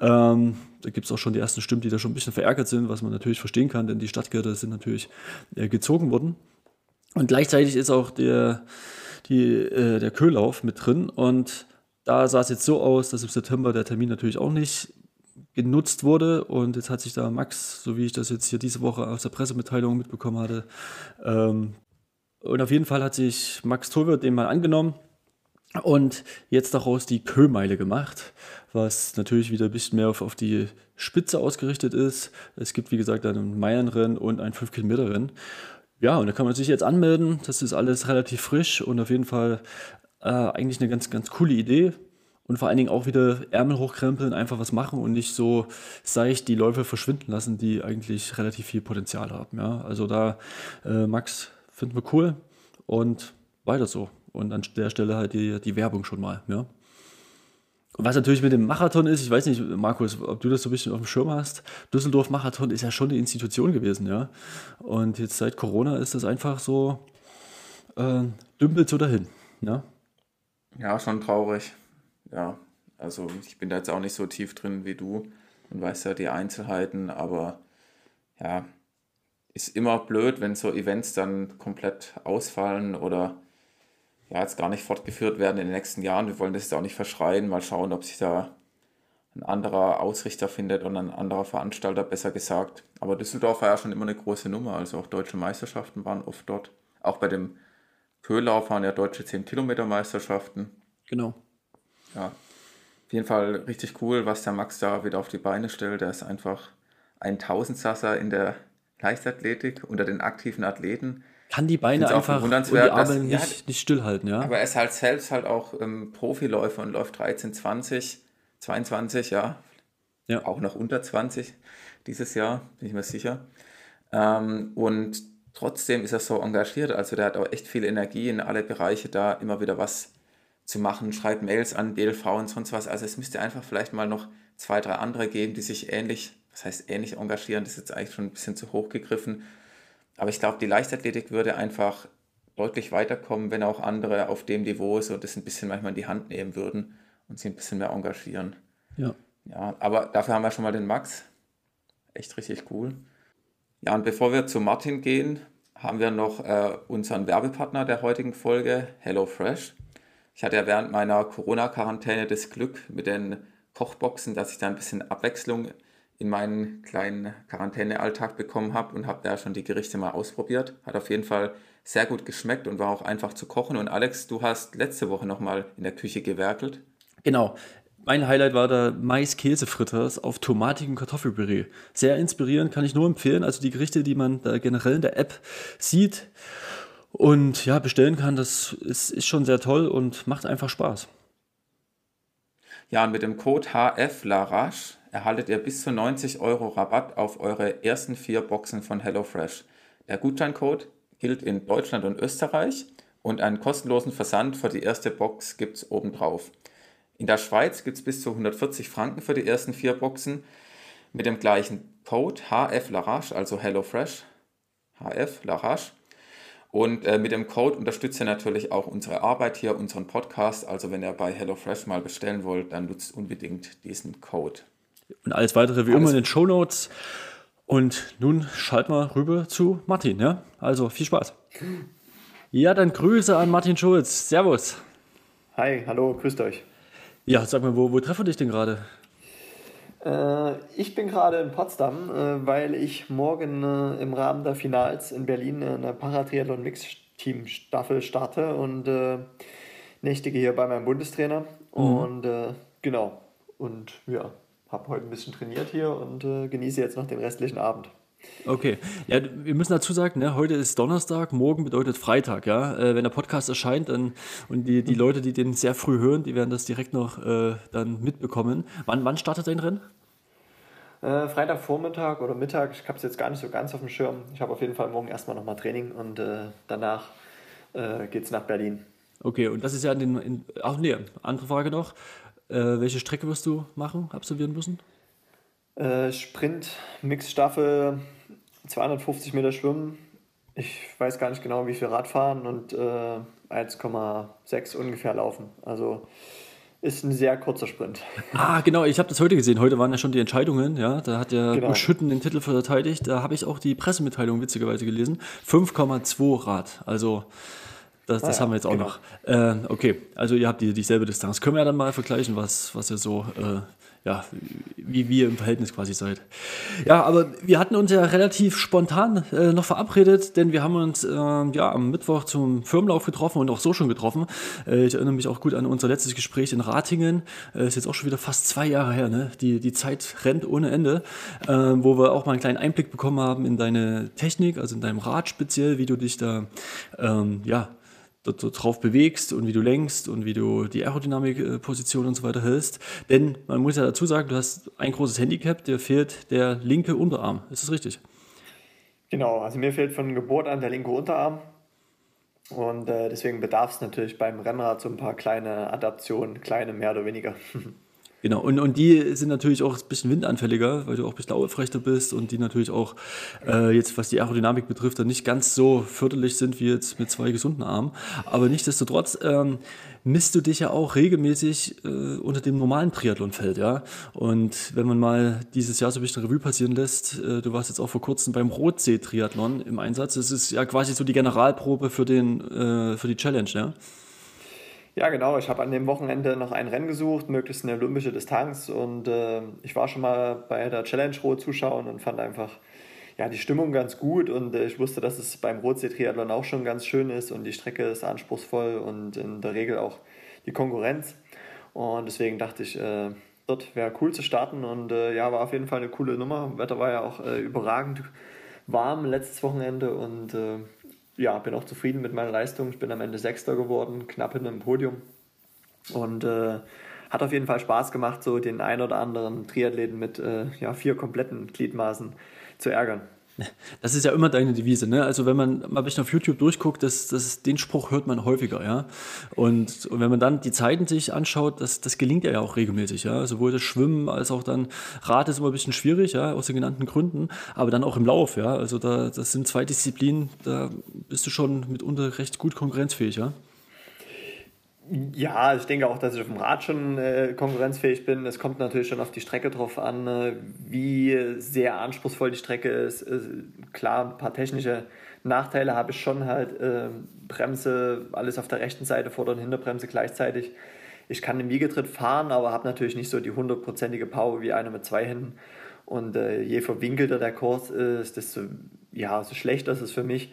Ähm, da gibt es auch schon die ersten Stimmen, die da schon ein bisschen verärgert sind, was man natürlich verstehen kann, denn die Stadtgelder sind natürlich äh, gezogen worden. Und gleichzeitig ist auch der, die, äh, der Köhlauf mit drin. Und da sah es jetzt so aus, dass im September der Termin natürlich auch nicht genutzt wurde. Und jetzt hat sich da Max, so wie ich das jetzt hier diese Woche aus der Pressemitteilung mitbekommen hatte, ähm, und auf jeden Fall hat sich Max Tolwirt den mal angenommen und jetzt daraus die Köhmeile gemacht, was natürlich wieder ein bisschen mehr auf, auf die Spitze ausgerichtet ist. Es gibt, wie gesagt, ein Meilenrennen und ein 5-Kilometer-Rennen. Ja, und da kann man sich jetzt anmelden. Das ist alles relativ frisch und auf jeden Fall äh, eigentlich eine ganz, ganz coole Idee und vor allen Dingen auch wieder Ärmel hochkrempeln, einfach was machen und nicht so seicht die Läufe verschwinden lassen, die eigentlich relativ viel Potenzial haben. Ja? Also da, äh, Max, finden wir cool und weiter so. Und an der Stelle halt die, die Werbung schon mal. Ja? Was natürlich mit dem Marathon ist, ich weiß nicht, Markus, ob du das so ein bisschen auf dem Schirm hast. Düsseldorf Marathon ist ja schon eine Institution gewesen, ja. Und jetzt seit Corona ist das einfach so, äh, dümpelt so dahin, ja. Ja, schon traurig ja, also ich bin da jetzt auch nicht so tief drin wie du und weiß ja die Einzelheiten, aber ja, ist immer blöd, wenn so Events dann komplett ausfallen oder ja, jetzt gar nicht fortgeführt werden in den nächsten Jahren. Wir wollen das jetzt auch nicht verschreien, mal schauen, ob sich da ein anderer Ausrichter findet und ein anderer Veranstalter, besser gesagt. Aber Düsseldorf war ja schon immer eine große Nummer, also auch deutsche Meisterschaften waren oft dort. Auch bei dem Köhlauf waren ja deutsche 10-Kilometer-Meisterschaften. Genau ja, auf jeden Fall richtig cool, was der Max da wieder auf die Beine stellt. Er ist einfach ein Tausendsasser in der Leichtathletik unter den aktiven Athleten. Kann die Beine einfach und die Arme dass, nicht, ja, nicht stillhalten, ja. Aber er ist halt selbst halt auch ähm, Profiläufer und läuft 13, 20, 22, ja. ja. Auch noch unter 20 dieses Jahr, bin ich mir sicher. Ähm, und trotzdem ist er so engagiert. Also der hat auch echt viel Energie in alle Bereiche da, immer wieder was zu machen, schreibt Mails an BLV und sonst was. Also es müsste einfach vielleicht mal noch zwei, drei andere geben, die sich ähnlich, was heißt ähnlich engagieren, das ist jetzt eigentlich schon ein bisschen zu hoch gegriffen. Aber ich glaube, die Leichtathletik würde einfach deutlich weiterkommen, wenn auch andere auf dem Niveau so das ein bisschen manchmal in die Hand nehmen würden und sich ein bisschen mehr engagieren. Ja. Ja, aber dafür haben wir schon mal den Max. Echt richtig cool. Ja, und bevor wir zu Martin gehen, haben wir noch äh, unseren Werbepartner der heutigen Folge, HelloFresh. Ich hatte ja während meiner Corona-Quarantäne das Glück mit den Kochboxen, dass ich da ein bisschen Abwechslung in meinen kleinen Quarantänealltag bekommen habe und habe da schon die Gerichte mal ausprobiert. Hat auf jeden Fall sehr gut geschmeckt und war auch einfach zu kochen. Und Alex, du hast letzte Woche nochmal in der Küche gewerkelt. Genau. Mein Highlight war der Mais-Käse-Fritters auf tomatigem Kartoffelpüree. Sehr inspirierend, kann ich nur empfehlen. Also die Gerichte, die man da generell in der App sieht, und ja, bestellen kann, das ist, ist schon sehr toll und macht einfach Spaß. Ja, und mit dem Code HFLARAGE erhaltet ihr bis zu 90 Euro Rabatt auf eure ersten vier Boxen von HelloFresh. Der Gutscheincode gilt in Deutschland und Österreich und einen kostenlosen Versand für die erste Box gibt es obendrauf. In der Schweiz gibt es bis zu 140 Franken für die ersten vier Boxen mit dem gleichen Code HFLARAGE, also HelloFresh, HFLARAGE und äh, mit dem Code unterstützt ihr natürlich auch unsere Arbeit hier, unseren Podcast. Also wenn ihr bei HelloFresh mal bestellen wollt, dann nutzt unbedingt diesen Code. Und alles weitere wie alles immer in den Show Notes. Und nun schalten wir rüber zu Martin. Ja? Also viel Spaß. Ja, dann Grüße an Martin Schulz. Servus. Hi, hallo, grüßt euch. Ja, sag mal, wo, wo treffen wir dich denn gerade? Äh, ich bin gerade in Potsdam, äh, weil ich morgen äh, im Rahmen der Finals in Berlin eine Paratriathlon Mix Team Staffel starte und nächtige hier bei meinem Bundestrainer. Mhm. Und genau. Und ja, habe heute ein bisschen trainiert hier und genieße jetzt noch den restlichen Abend. Okay, ja, wir müssen dazu sagen, ne, heute ist Donnerstag, morgen bedeutet Freitag, ja. Äh, wenn der Podcast erscheint dann, und die, die Leute, die den sehr früh hören, die werden das direkt noch äh, dann mitbekommen. Wann, wann startet dein Rennen? Äh, Freitagvormittag oder Mittag, ich habe es jetzt gar nicht so ganz auf dem Schirm. Ich habe auf jeden Fall morgen erstmal nochmal Training und äh, danach äh, geht es nach Berlin. Okay, und das ist ja in den. In, ach nee, andere Frage noch. Äh, welche Strecke wirst du machen, absolvieren müssen? Äh, Sprint, Mixstaffel, 250 Meter Schwimmen. Ich weiß gar nicht genau, wie viel Radfahren und äh, 1,6 ungefähr laufen. Also ist ein sehr kurzer Sprint. Ah, genau, ich habe das heute gesehen. Heute waren ja schon die Entscheidungen, ja. Da hat ja genau. Schütten den Titel verteidigt. Da habe ich auch die Pressemitteilung witzigerweise gelesen. 5,2 Rad. Also Das, das ah, haben wir jetzt auch genau. noch. Äh, okay, also ihr habt die, dieselbe Distanz. Können wir ja dann mal vergleichen, was, was ihr so äh, ja, wie wir im Verhältnis quasi seid. Ja, aber wir hatten uns ja relativ spontan äh, noch verabredet, denn wir haben uns äh, ja am Mittwoch zum Firmenlauf getroffen und auch so schon getroffen. Äh, ich erinnere mich auch gut an unser letztes Gespräch in Ratingen. Äh, ist jetzt auch schon wieder fast zwei Jahre her, ne? Die, die Zeit rennt ohne Ende, wo wir auch mal einen kleinen Einblick bekommen haben in deine Technik, also in deinem Rad speziell, wie du dich da ähm, ja, drauf bewegst und wie du lenkst und wie du die Aerodynamikposition und so weiter hältst. Denn man muss ja dazu sagen, du hast ein großes Handicap, dir fehlt der linke Unterarm. Ist das richtig? Genau, also mir fehlt von Geburt an der linke Unterarm. Und äh, deswegen bedarf es natürlich beim Rennrad so ein paar kleine Adaptionen, kleine mehr oder weniger. (laughs) Genau, und, und die sind natürlich auch ein bisschen windanfälliger, weil du auch ein bisschen aufrechter bist und die natürlich auch äh, jetzt, was die Aerodynamik betrifft, dann nicht ganz so förderlich sind wie jetzt mit zwei gesunden Armen. Aber nichtsdestotrotz ähm, misst du dich ja auch regelmäßig äh, unter dem normalen Triathlonfeld, ja. Und wenn man mal dieses Jahr so ein bisschen Revue passieren lässt, äh, du warst jetzt auch vor kurzem beim Rotsee-Triathlon im Einsatz. Das ist ja quasi so die Generalprobe für, den, äh, für die Challenge, ja. Ja, genau. Ich habe an dem Wochenende noch ein Rennen gesucht, möglichst eine olympische Distanz. Und äh, ich war schon mal bei der Challenge Rot zuschauen und fand einfach ja, die Stimmung ganz gut. Und äh, ich wusste, dass es beim Rotsee-Triathlon auch schon ganz schön ist und die Strecke ist anspruchsvoll und in der Regel auch die Konkurrenz. Und deswegen dachte ich, äh, dort wäre cool zu starten. Und äh, ja, war auf jeden Fall eine coole Nummer. Wetter war ja auch äh, überragend warm letztes Wochenende und äh, ja, bin auch zufrieden mit meiner Leistung. Ich bin am Ende Sechster geworden, knapp in einem Podium. Und äh, hat auf jeden Fall Spaß gemacht, so den ein oder anderen Triathleten mit äh, ja, vier kompletten Gliedmaßen zu ärgern. Das ist ja immer deine Devise, ne? Also wenn man mal ein bisschen auf YouTube durchguckt, das, das, den Spruch hört man häufiger, ja. Und, und wenn man dann die Zeiten sich anschaut, das, das gelingt ja auch regelmäßig, ja. Sowohl das Schwimmen als auch dann Rad ist immer ein bisschen schwierig, ja, aus den genannten Gründen, aber dann auch im Lauf, ja. Also da, das sind zwei Disziplinen, da bist du schon mitunter recht gut konkurrenzfähig, ja. Ja, ich denke auch, dass ich auf dem Rad schon äh, konkurrenzfähig bin. Es kommt natürlich schon auf die Strecke drauf an, äh, wie sehr anspruchsvoll die Strecke ist. Äh, klar, ein paar technische Nachteile habe ich schon halt. Ähm, Bremse, alles auf der rechten Seite, Vorder- und Hinterbremse gleichzeitig. Ich kann im Wiegetritt fahren, aber habe natürlich nicht so die hundertprozentige Power wie einer mit zwei Händen. Und äh, je verwinkelter der Kurs ist, desto ja, so schlechter ist es für mich.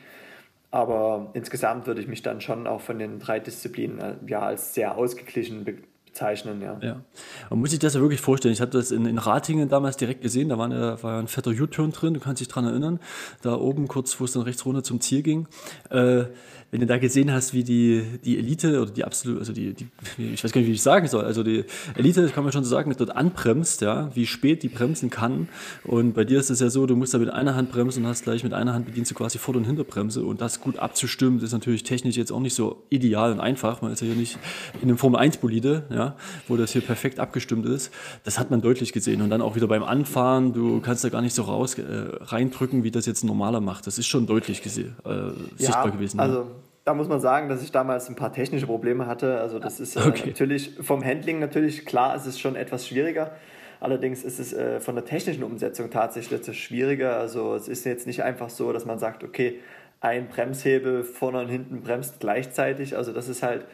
Aber insgesamt würde ich mich dann schon auch von den drei Disziplinen äh, ja, als sehr ausgeglichen bezeichnen. Ja. ja. Man muss sich das ja wirklich vorstellen. Ich hatte das in, in Ratingen damals direkt gesehen. Da war, eine, war ein fetter U-Turn drin. Du kannst dich daran erinnern. Da oben kurz, wo es dann rechts runter zum Ziel ging. Äh, wenn du da gesehen hast, wie die, die Elite oder die absolute, also die, die, ich weiß gar nicht, wie ich sagen soll, also die Elite, kann man schon so sagen, dort anbremst, ja, wie spät die bremsen kann. Und bei dir ist es ja so, du musst da mit einer Hand bremsen und hast gleich mit einer Hand bedienst du quasi Vorder- und Hinterbremse. Und das gut abzustimmen, ist natürlich technisch jetzt auch nicht so ideal und einfach. Man ist ja hier nicht in einem Formel-1-Bolide, ja, wo das hier perfekt abgestimmt ist. Das hat man deutlich gesehen. Und dann auch wieder beim Anfahren, du kannst da gar nicht so raus äh, reindrücken, wie das jetzt ein normaler macht. Das ist schon deutlich gesehen, äh, sichtbar ja, gewesen. Also ja da muss man sagen, dass ich damals ein paar technische Probleme hatte. Also das ist äh, okay. natürlich vom Handling natürlich klar, es ist schon etwas schwieriger. Allerdings ist es äh, von der technischen Umsetzung tatsächlich etwas schwieriger. Also es ist jetzt nicht einfach so, dass man sagt, okay, ein Bremshebel vorne und hinten bremst gleichzeitig. Also das ist halt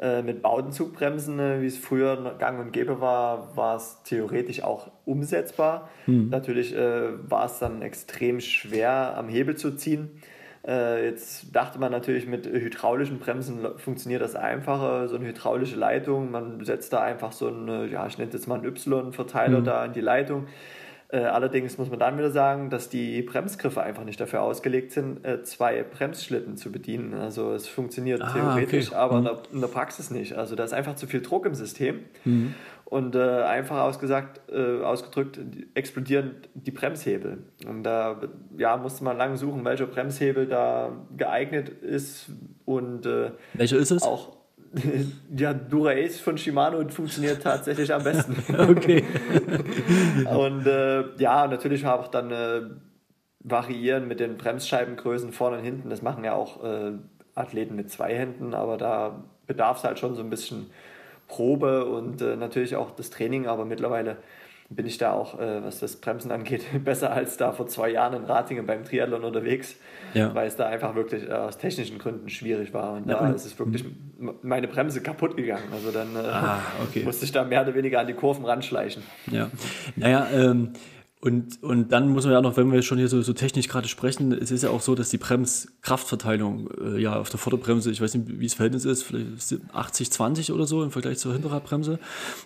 äh, mit Baudenzugbremsen, äh, wie es früher gang und gäbe war, war es theoretisch auch umsetzbar. Mhm. Natürlich äh, war es dann extrem schwer am Hebel zu ziehen. Äh, jetzt dachte man natürlich, mit hydraulischen Bremsen funktioniert das einfacher, so eine hydraulische Leitung. Man setzt da einfach so einen, ja, ich nenne es jetzt mal einen Y-Verteiler mhm. da in die Leitung. Äh, allerdings muss man dann wieder sagen, dass die Bremsgriffe einfach nicht dafür ausgelegt sind, äh, zwei Bremsschlitten zu bedienen. Also es funktioniert ah, theoretisch, okay. aber mhm. in, der, in, der, Praxis nicht. Also da ist einfach zu viel Druck im System. Mhm. Und äh, einfach ausgesagt, äh, ausgedrückt, explodieren die Bremshebel. Und da ja, musste man lange suchen, welcher Bremshebel da geeignet ist. Und äh, welcher ist es? Auch (laughs) ja, Dura-Ace von Shimano funktioniert tatsächlich am besten. (laughs) okay. und äh, ja, natürlich auch dann äh, variieren mit den Bremsscheibengrößen vorne und hinten. Das machen ja auch äh, Athleten mit zwei Händen, aber da bedarf es halt schon so ein bisschen Probe und äh, natürlich auch das Training, aber mittlerweile bin ich da auch, äh, was das Bremsen angeht, (laughs) besser als da vor zwei Jahren in Ratingen beim Triathlon unterwegs, ja. weil es da einfach wirklich äh, aus technischen Gründen schwierig war. Und ja, da und ist es wirklich meine Bremse kaputt gegangen. Also dann äh, ah, okay. (laughs) musste ich da mehr oder weniger an die Kurven ranschleichen. Ja, naja, ähm, und, und dann muss man ja noch, wenn wir schon hier so, so technisch gerade sprechen, es ist ja auch so, dass die Bremskraftverteilung äh, ja auf der Vorderbremse, ich weiß nicht, wie das Verhältnis ist, vielleicht 80-20 oder so im Vergleich zur Hinterradbremse.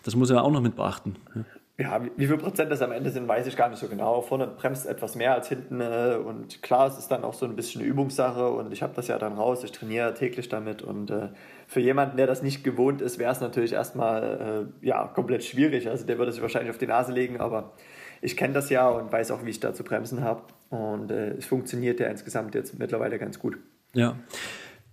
Das muss man ja auch noch mit beachten. Ja. Ja, wie viel Prozent das am Ende sind, weiß ich gar nicht so genau. Vorne bremst etwas mehr als hinten äh, und klar, es ist dann auch so ein bisschen eine Übungssache und ich habe das ja dann raus, ich trainiere täglich damit und äh, für jemanden, der das nicht gewohnt ist, wäre es natürlich erstmal äh, ja, komplett schwierig. Also der würde sich wahrscheinlich auf die Nase legen, aber ich kenne das ja und weiß auch, wie ich da zu bremsen habe und äh, es funktioniert ja insgesamt jetzt mittlerweile ganz gut. Ja.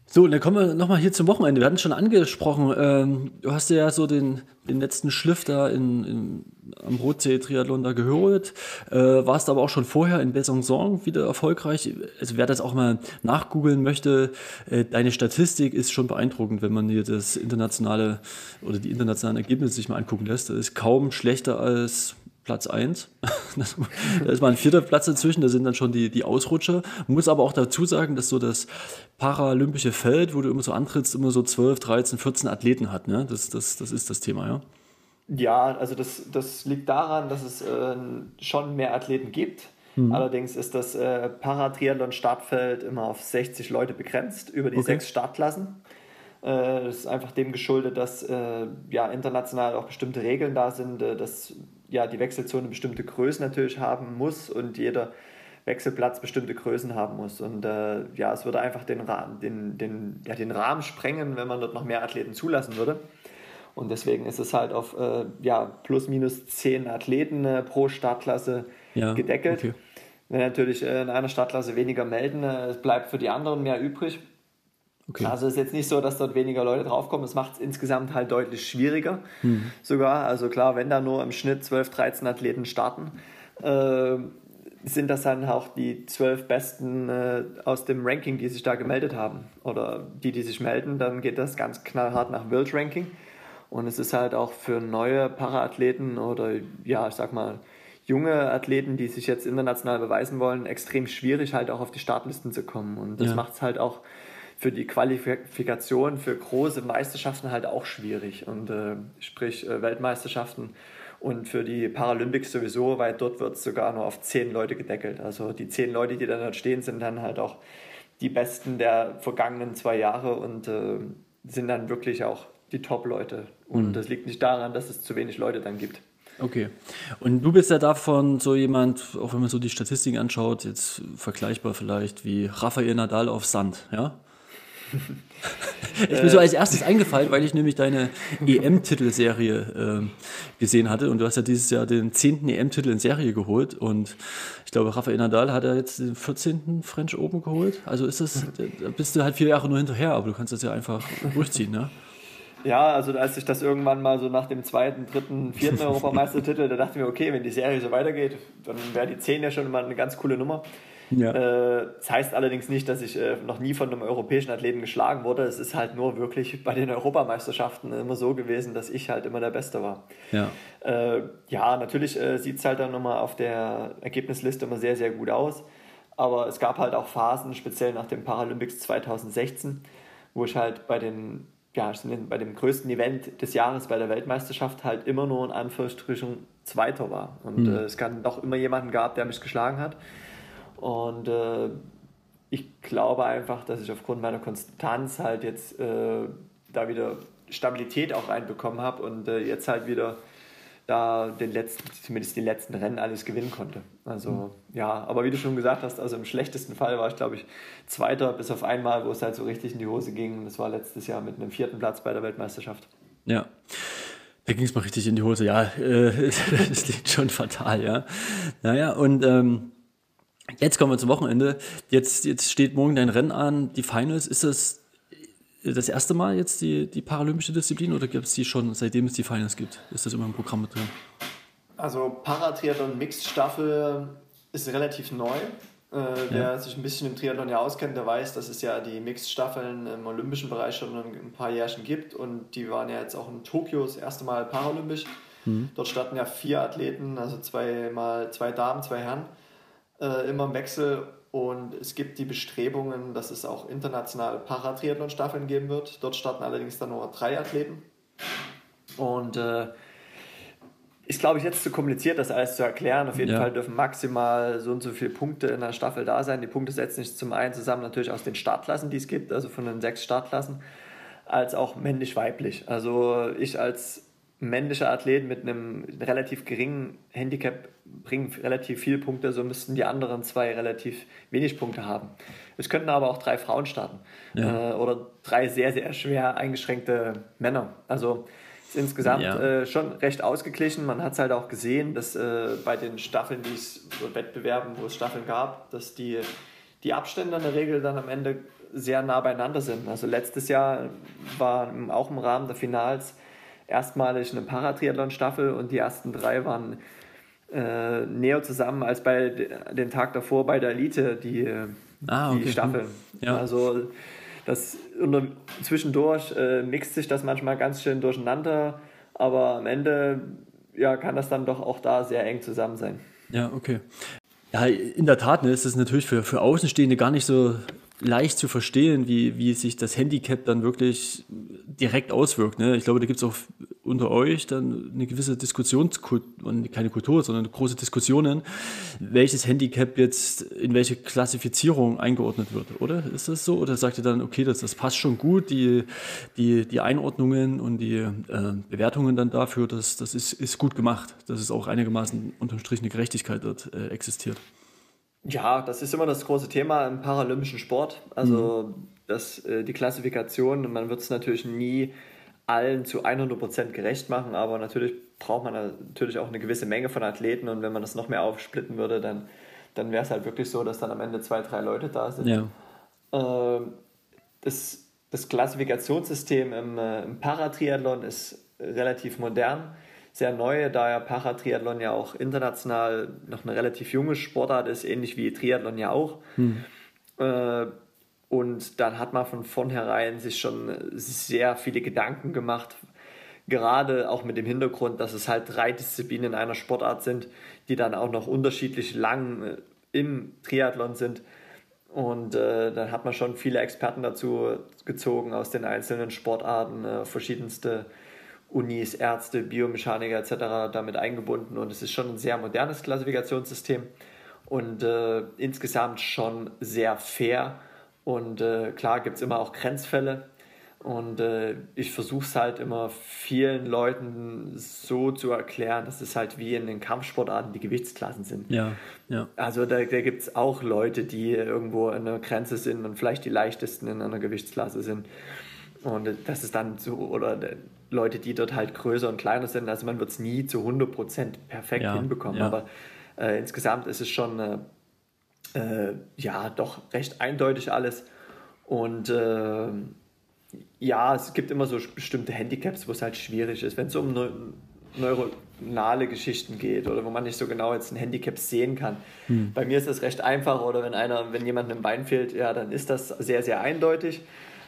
So, dann kommen wir nochmal hier zum Wochenende. Wir hatten schon angesprochen, ähm, du hast ja so den, den letzten Schliff da in, in, am Rotsee-Triathlon da geholt, äh, warst aber auch schon vorher in Besançon wieder erfolgreich. Also wer das auch mal nachgoogeln möchte, äh, deine Statistik ist schon beeindruckend, wenn man hier das internationale oder die internationalen Ergebnisse sich mal angucken lässt. Das ist kaum schlechter als Platz 1. (laughs) da ist mal ein vierter Platz dazwischen, da sind dann schon die, die Ausrutscher. Man muss aber auch dazu sagen, dass so das paralympische Feld, wo du immer so antrittst, immer so 12, 13, 14 Athleten hat. Ne? Das, das, das ist das Thema, ja. Ja, also das, das liegt daran, dass es äh, schon mehr Athleten gibt. Mhm. Allerdings ist das äh, Paratriathlon-Startfeld immer auf 60 Leute begrenzt über die okay. sechs Startklassen. Äh, das ist einfach dem geschuldet, dass äh, ja, international auch bestimmte Regeln da sind, äh, dass ja, die Wechselzone bestimmte Größen natürlich haben muss und jeder Wechselplatz bestimmte Größen haben muss. Und äh, ja, es würde einfach den, Rahmen, den, den, ja, den Rahmen sprengen, wenn man dort noch mehr Athleten zulassen würde. Und deswegen ist es halt auf äh, ja, plus minus zehn Athleten äh, pro Startklasse ja, gedeckelt. Okay. Wenn natürlich äh, in einer Startklasse weniger melden, äh, es bleibt für die anderen mehr übrig. Okay. Also ist jetzt nicht so, dass dort weniger Leute draufkommen. Es macht es insgesamt halt deutlich schwieriger mhm. sogar. Also klar, wenn da nur im Schnitt 12, 13 Athleten starten, äh, sind das dann auch die zwölf Besten äh, aus dem Ranking, die sich da gemeldet haben. Oder die, die sich melden, dann geht das ganz knallhart nach World Ranking. Und es ist halt auch für neue Paraathleten oder ja, ich sag mal, junge Athleten, die sich jetzt international beweisen wollen, extrem schwierig, halt auch auf die Startlisten zu kommen. Und das ja. macht es halt auch für die Qualifikation für große Meisterschaften halt auch schwierig. Und äh, sprich äh, Weltmeisterschaften und für die Paralympics sowieso, weil dort wird es sogar nur auf zehn Leute gedeckelt. Also die zehn Leute, die dann dort stehen, sind dann halt auch die Besten der vergangenen zwei Jahre und äh, sind dann wirklich auch die Top-Leute. Und mhm. das liegt nicht daran, dass es zu wenig Leute dann gibt. Okay. Und du bist ja davon so jemand, auch wenn man so die Statistiken anschaut, jetzt vergleichbar vielleicht wie Rafael Nadal auf Sand, ja? (laughs) ist mir so als erstes eingefallen, weil ich nämlich deine EM-Titelserie äh, gesehen hatte und du hast ja dieses Jahr den 10. EM-Titel in Serie geholt und ich glaube, Rafael Nadal hat ja jetzt den 14. French Open geholt. Also ist das, da bist du halt vier Jahre nur hinterher, aber du kannst das ja einfach durchziehen, ne? Ja, also als ich das irgendwann mal so nach dem zweiten, dritten, vierten (laughs) Europameistertitel, da dachte ich mir, okay, wenn die Serie so weitergeht, dann wäre die 10 ja schon mal eine ganz coole Nummer. Ja. Äh, das heißt allerdings nicht, dass ich äh, noch nie von einem europäischen Athleten geschlagen wurde. Es ist halt nur wirklich bei den Europameisterschaften immer so gewesen, dass ich halt immer der Beste war. Ja, äh, ja natürlich sieht es halt dann nochmal auf der Ergebnisliste immer sehr, sehr gut aus. Aber es gab halt auch Phasen, speziell nach dem Paralympics 2016, wo ich halt bei den ja, bei dem größten Event des Jahres bei der Weltmeisterschaft halt immer nur in Anführungsstrichen Zweiter war. Und mhm. äh, es kann doch immer jemanden gab, der mich geschlagen hat. Und äh, ich glaube einfach, dass ich aufgrund meiner Konstanz halt jetzt äh, da wieder Stabilität auch reinbekommen habe und äh, jetzt halt wieder da den letzten, zumindest die letzten Rennen alles gewinnen konnte. Also mhm. ja, aber wie du schon gesagt hast, also im schlechtesten Fall war ich, glaube ich, Zweiter, bis auf einmal, wo es halt so richtig in die Hose ging. Das war letztes Jahr mit einem vierten Platz bei der Weltmeisterschaft. Ja. Da ging es mal richtig in die Hose, ja. Äh, (laughs) das liegt schon fatal, ja. Naja, und ähm, Jetzt kommen wir zum Wochenende. Jetzt, jetzt steht morgen dein Rennen an, die Finals. Ist das das erste Mal jetzt die, die paralympische Disziplin oder gibt es die schon, seitdem es die Finals gibt? Ist das immer im Programm mit drin? Also Paratriathlon Mixed Staffel ist relativ neu. Äh, wer ja. sich ein bisschen im Triathlon ja auskennt, der weiß, dass es ja die Mixed-Staffeln im olympischen Bereich schon ein paar Jährchen gibt und die waren ja jetzt auch in Tokio das erste Mal paralympisch. Mhm. Dort starten ja vier Athleten, also zwei, mal, zwei Damen, zwei Herren, äh, immer im Wechsel. Und es gibt die Bestrebungen, dass es auch internationale Paratriathlon-Staffeln geben wird. Dort starten allerdings dann nur drei Athleten. Und äh, ist, glaube ich, jetzt zu kompliziert, das alles zu erklären. Auf jeden ja. Fall dürfen maximal so und so viele Punkte in der Staffel da sein. Die Punkte setzen sich zum einen zusammen natürlich aus den Startklassen, die es gibt, also von den sechs Startklassen, als auch männlich-weiblich. Also ich als männlicher Athlet mit einem relativ geringen Handicap bringe relativ viele Punkte, so müssten die anderen zwei relativ wenig Punkte haben. Es könnten aber auch drei Frauen starten ja. äh, oder drei sehr, sehr schwer eingeschränkte Männer. Also ist insgesamt ja. äh, schon recht ausgeglichen. Man hat es halt auch gesehen, dass äh, bei den Staffeln, die es, Wettbewerben, wo es Staffeln gab, dass die, die Abstände in der Regel dann am Ende sehr nah beieinander sind. Also letztes Jahr war auch im Rahmen der Finals erstmalig eine Paratriathlon-Staffel und die ersten drei waren äh, näher zusammen als bei den Tag davor bei der Elite, die, ah, okay. die Staffel. Ja. Also das unter, zwischendurch äh, mixt sich das manchmal ganz schön durcheinander, aber am Ende ja, kann das dann doch auch da sehr eng zusammen sein. Ja, okay. Ja, in der Tat ne, ist es natürlich für, für Außenstehende gar nicht so leicht zu verstehen, wie, wie sich das Handicap dann wirklich direkt auswirkt. Ne? Ich glaube, da gibt es auch unter euch dann eine gewisse Diskussionskultur, keine Kultur, sondern große Diskussionen, welches Handicap jetzt in welche Klassifizierung eingeordnet wird, oder? Ist das so? Oder sagt ihr dann, okay, das, das passt schon gut, die, die, die Einordnungen und die äh, Bewertungen dann dafür, das, das ist, ist gut gemacht, dass es auch einigermaßen unterm Strich eine Gerechtigkeit dort äh, existiert? Ja, das ist immer das große Thema im paralympischen Sport. Also mhm. das, äh, die Klassifikation, man wird es natürlich nie allen zu 100% gerecht machen, aber natürlich braucht man natürlich auch eine gewisse Menge von Athleten und wenn man das noch mehr aufsplitten würde, dann, dann wäre es halt wirklich so, dass dann am Ende zwei, drei Leute da sind. Ja. Äh, das, das Klassifikationssystem im, äh, im Paratriathlon ist relativ modern sehr neu, da ja Paratriathlon ja auch international noch eine relativ junge Sportart ist, ähnlich wie Triathlon ja auch. Hm. Äh, und dann hat man von vornherein sich schon sehr viele Gedanken gemacht, gerade auch mit dem Hintergrund, dass es halt drei Disziplinen in einer Sportart sind, die dann auch noch unterschiedlich lang äh, im Triathlon sind. Und äh, dann hat man schon viele Experten dazu gezogen aus den einzelnen Sportarten, äh, verschiedenste Unis, Ärzte, Biomechaniker etc. damit eingebunden und es ist schon ein sehr modernes Klassifikationssystem und äh, insgesamt schon sehr fair und äh, klar gibt es immer auch Grenzfälle und äh, ich versuche es halt immer vielen Leuten so zu erklären, dass es halt wie in den Kampfsportarten die Gewichtsklassen sind. Ja, ja. Also da, da gibt es auch Leute, die irgendwo an der Grenze sind und vielleicht die leichtesten in einer Gewichtsklasse sind. Und das ist dann so, oder Leute, die dort halt größer und kleiner sind. Also man wird es nie zu 100% perfekt ja, hinbekommen. Ja. Aber äh, insgesamt ist es schon, äh, äh, ja, doch recht eindeutig alles. Und äh, ja, es gibt immer so bestimmte Handicaps, wo es halt schwierig ist. Wenn es um neuronale Geschichten geht oder wo man nicht so genau jetzt ein Handicap sehen kann. Hm. Bei mir ist das recht einfach oder wenn einer, wenn jemand ein Bein fehlt, ja, dann ist das sehr, sehr eindeutig.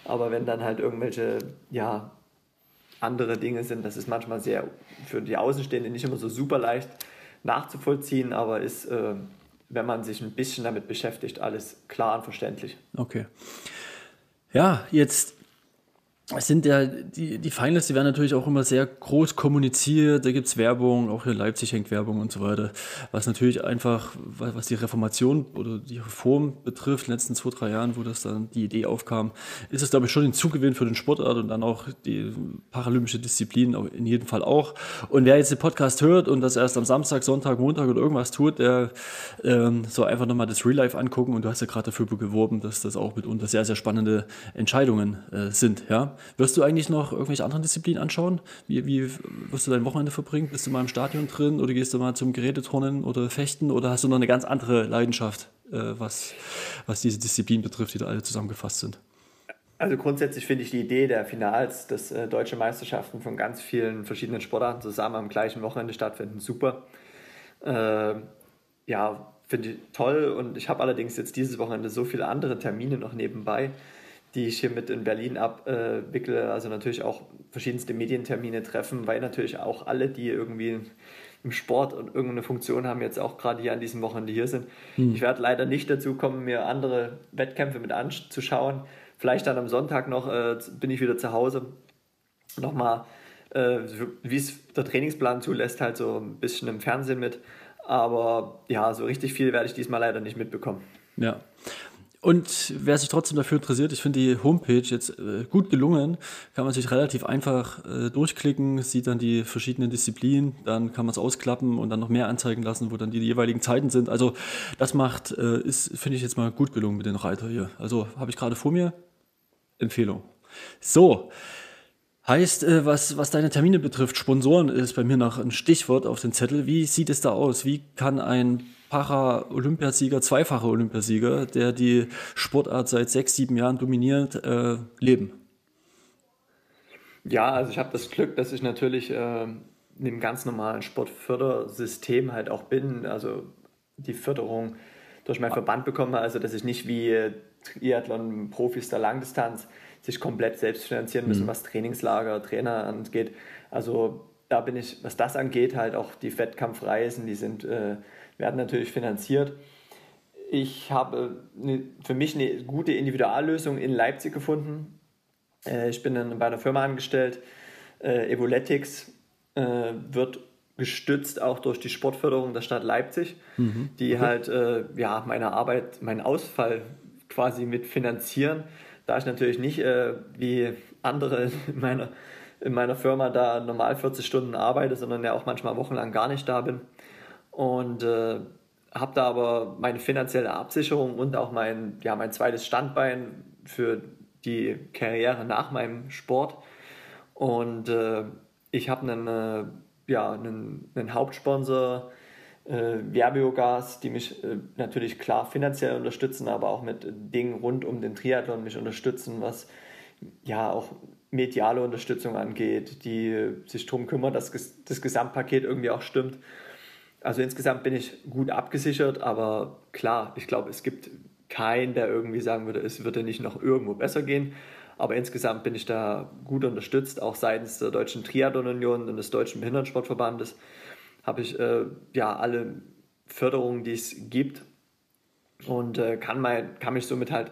Aber wenn dann halt irgendwelche, ja, andere Dinge sind. Das ist manchmal sehr für die Außenstehenden nicht immer so super leicht nachzuvollziehen, aber ist, äh, wenn man sich ein bisschen damit beschäftigt, alles klar und verständlich. Okay. Ja, jetzt es sind ja, die, die Finals, die werden natürlich auch immer sehr groß kommuniziert, da gibt es Werbung, auch in Leipzig hängt Werbung und so weiter, was natürlich einfach, was die Reformation oder die Reform betrifft, in den letzten zwei, drei Jahren, wo das dann die Idee aufkam, ist es, glaube ich, schon ein Zugewinn für den Sportart und dann auch die paralympische Disziplin in jedem Fall auch. Und wer jetzt den Podcast hört und das erst am Samstag, Sonntag, Montag oder irgendwas tut, der ähm, soll einfach nochmal das Real Life angucken und du hast ja gerade dafür geworben, dass das auch mitunter sehr, sehr spannende Entscheidungen äh, sind, ja. Wirst du eigentlich noch irgendwelche anderen Disziplinen anschauen? Wie, wie wirst du dein Wochenende verbringen? Bist du mal im Stadion drin oder gehst du mal zum Geräteturnen oder Fechten oder hast du noch eine ganz andere Leidenschaft, äh, was, was diese Disziplinen betrifft, die da alle zusammengefasst sind? Also grundsätzlich finde ich die Idee der Finals, dass äh, deutsche Meisterschaften von ganz vielen verschiedenen Sportarten zusammen am gleichen Wochenende stattfinden, super. Äh, ja, finde ich toll und ich habe allerdings jetzt dieses Wochenende so viele andere Termine noch nebenbei, die ich hier mit in Berlin abwickle. also natürlich auch verschiedenste Medientermine treffen, weil natürlich auch alle, die irgendwie im Sport und irgendeine Funktion haben, jetzt auch gerade hier an diesem Wochenende hier sind. Hm. Ich werde leider nicht dazu kommen, mir andere Wettkämpfe mit anzuschauen. Vielleicht dann am Sonntag noch äh, bin ich wieder zu Hause. Nochmal, äh, wie es der Trainingsplan zulässt, halt so ein bisschen im Fernsehen mit. Aber ja, so richtig viel werde ich diesmal leider nicht mitbekommen. Ja. Und wer sich trotzdem dafür interessiert, ich finde die Homepage jetzt äh, gut gelungen, kann man sich relativ einfach äh, durchklicken, sieht dann die verschiedenen Disziplinen, dann kann man es ausklappen und dann noch mehr anzeigen lassen, wo dann die jeweiligen Zeiten sind. Also das macht, äh, ist, finde ich jetzt mal gut gelungen mit den Reiter hier. Also habe ich gerade vor mir. Empfehlung. So. Heißt, äh, was, was deine Termine betrifft, Sponsoren ist bei mir noch ein Stichwort auf den Zettel. Wie sieht es da aus? Wie kann ein Para-Olympiasieger, zweifacher Olympiasieger, der die Sportart seit sechs, sieben Jahren dominiert, äh, leben? Ja, also ich habe das Glück, dass ich natürlich äh, in dem ganz normalen Sportfördersystem halt auch bin. Also die Förderung durch meinen Verband bekomme, also dass ich nicht wie Triathlon-Profis der Langdistanz sich komplett selbst finanzieren müssen, mhm. was Trainingslager, Trainer angeht. Also da bin ich, was das angeht, halt auch die Wettkampfreisen, die sind äh, werden natürlich finanziert. Ich habe eine, für mich eine gute Individuallösung in Leipzig gefunden. Äh, ich bin dann bei einer Firma angestellt, äh, Evoletics, äh, wird gestützt auch durch die Sportförderung der Stadt Leipzig, mhm. die halt ja, meine Arbeit, meinen Ausfall quasi mit finanzieren. Da ich natürlich nicht wie andere in meiner, in meiner Firma da normal 40 Stunden arbeite, sondern ja auch manchmal wochenlang gar nicht da bin, und äh, habe da aber meine finanzielle Absicherung und auch mein, ja, mein zweites Standbein für die Karriere nach meinem Sport. Und äh, ich habe einen, äh, ja, einen, einen Hauptsponsor, äh, Verbiogas, die mich äh, natürlich klar finanziell unterstützen, aber auch mit Dingen rund um den Triathlon mich unterstützen, was ja auch mediale Unterstützung angeht, die sich darum kümmern, dass das Gesamtpaket irgendwie auch stimmt. Also insgesamt bin ich gut abgesichert, aber klar, ich glaube, es gibt keinen, der irgendwie sagen würde, es würde nicht noch irgendwo besser gehen. Aber insgesamt bin ich da gut unterstützt, auch seitens der Deutschen Triathlon Union und des Deutschen Behindertensportverbandes habe ich äh, ja alle Förderungen, die es gibt und äh, kann, mein, kann mich somit halt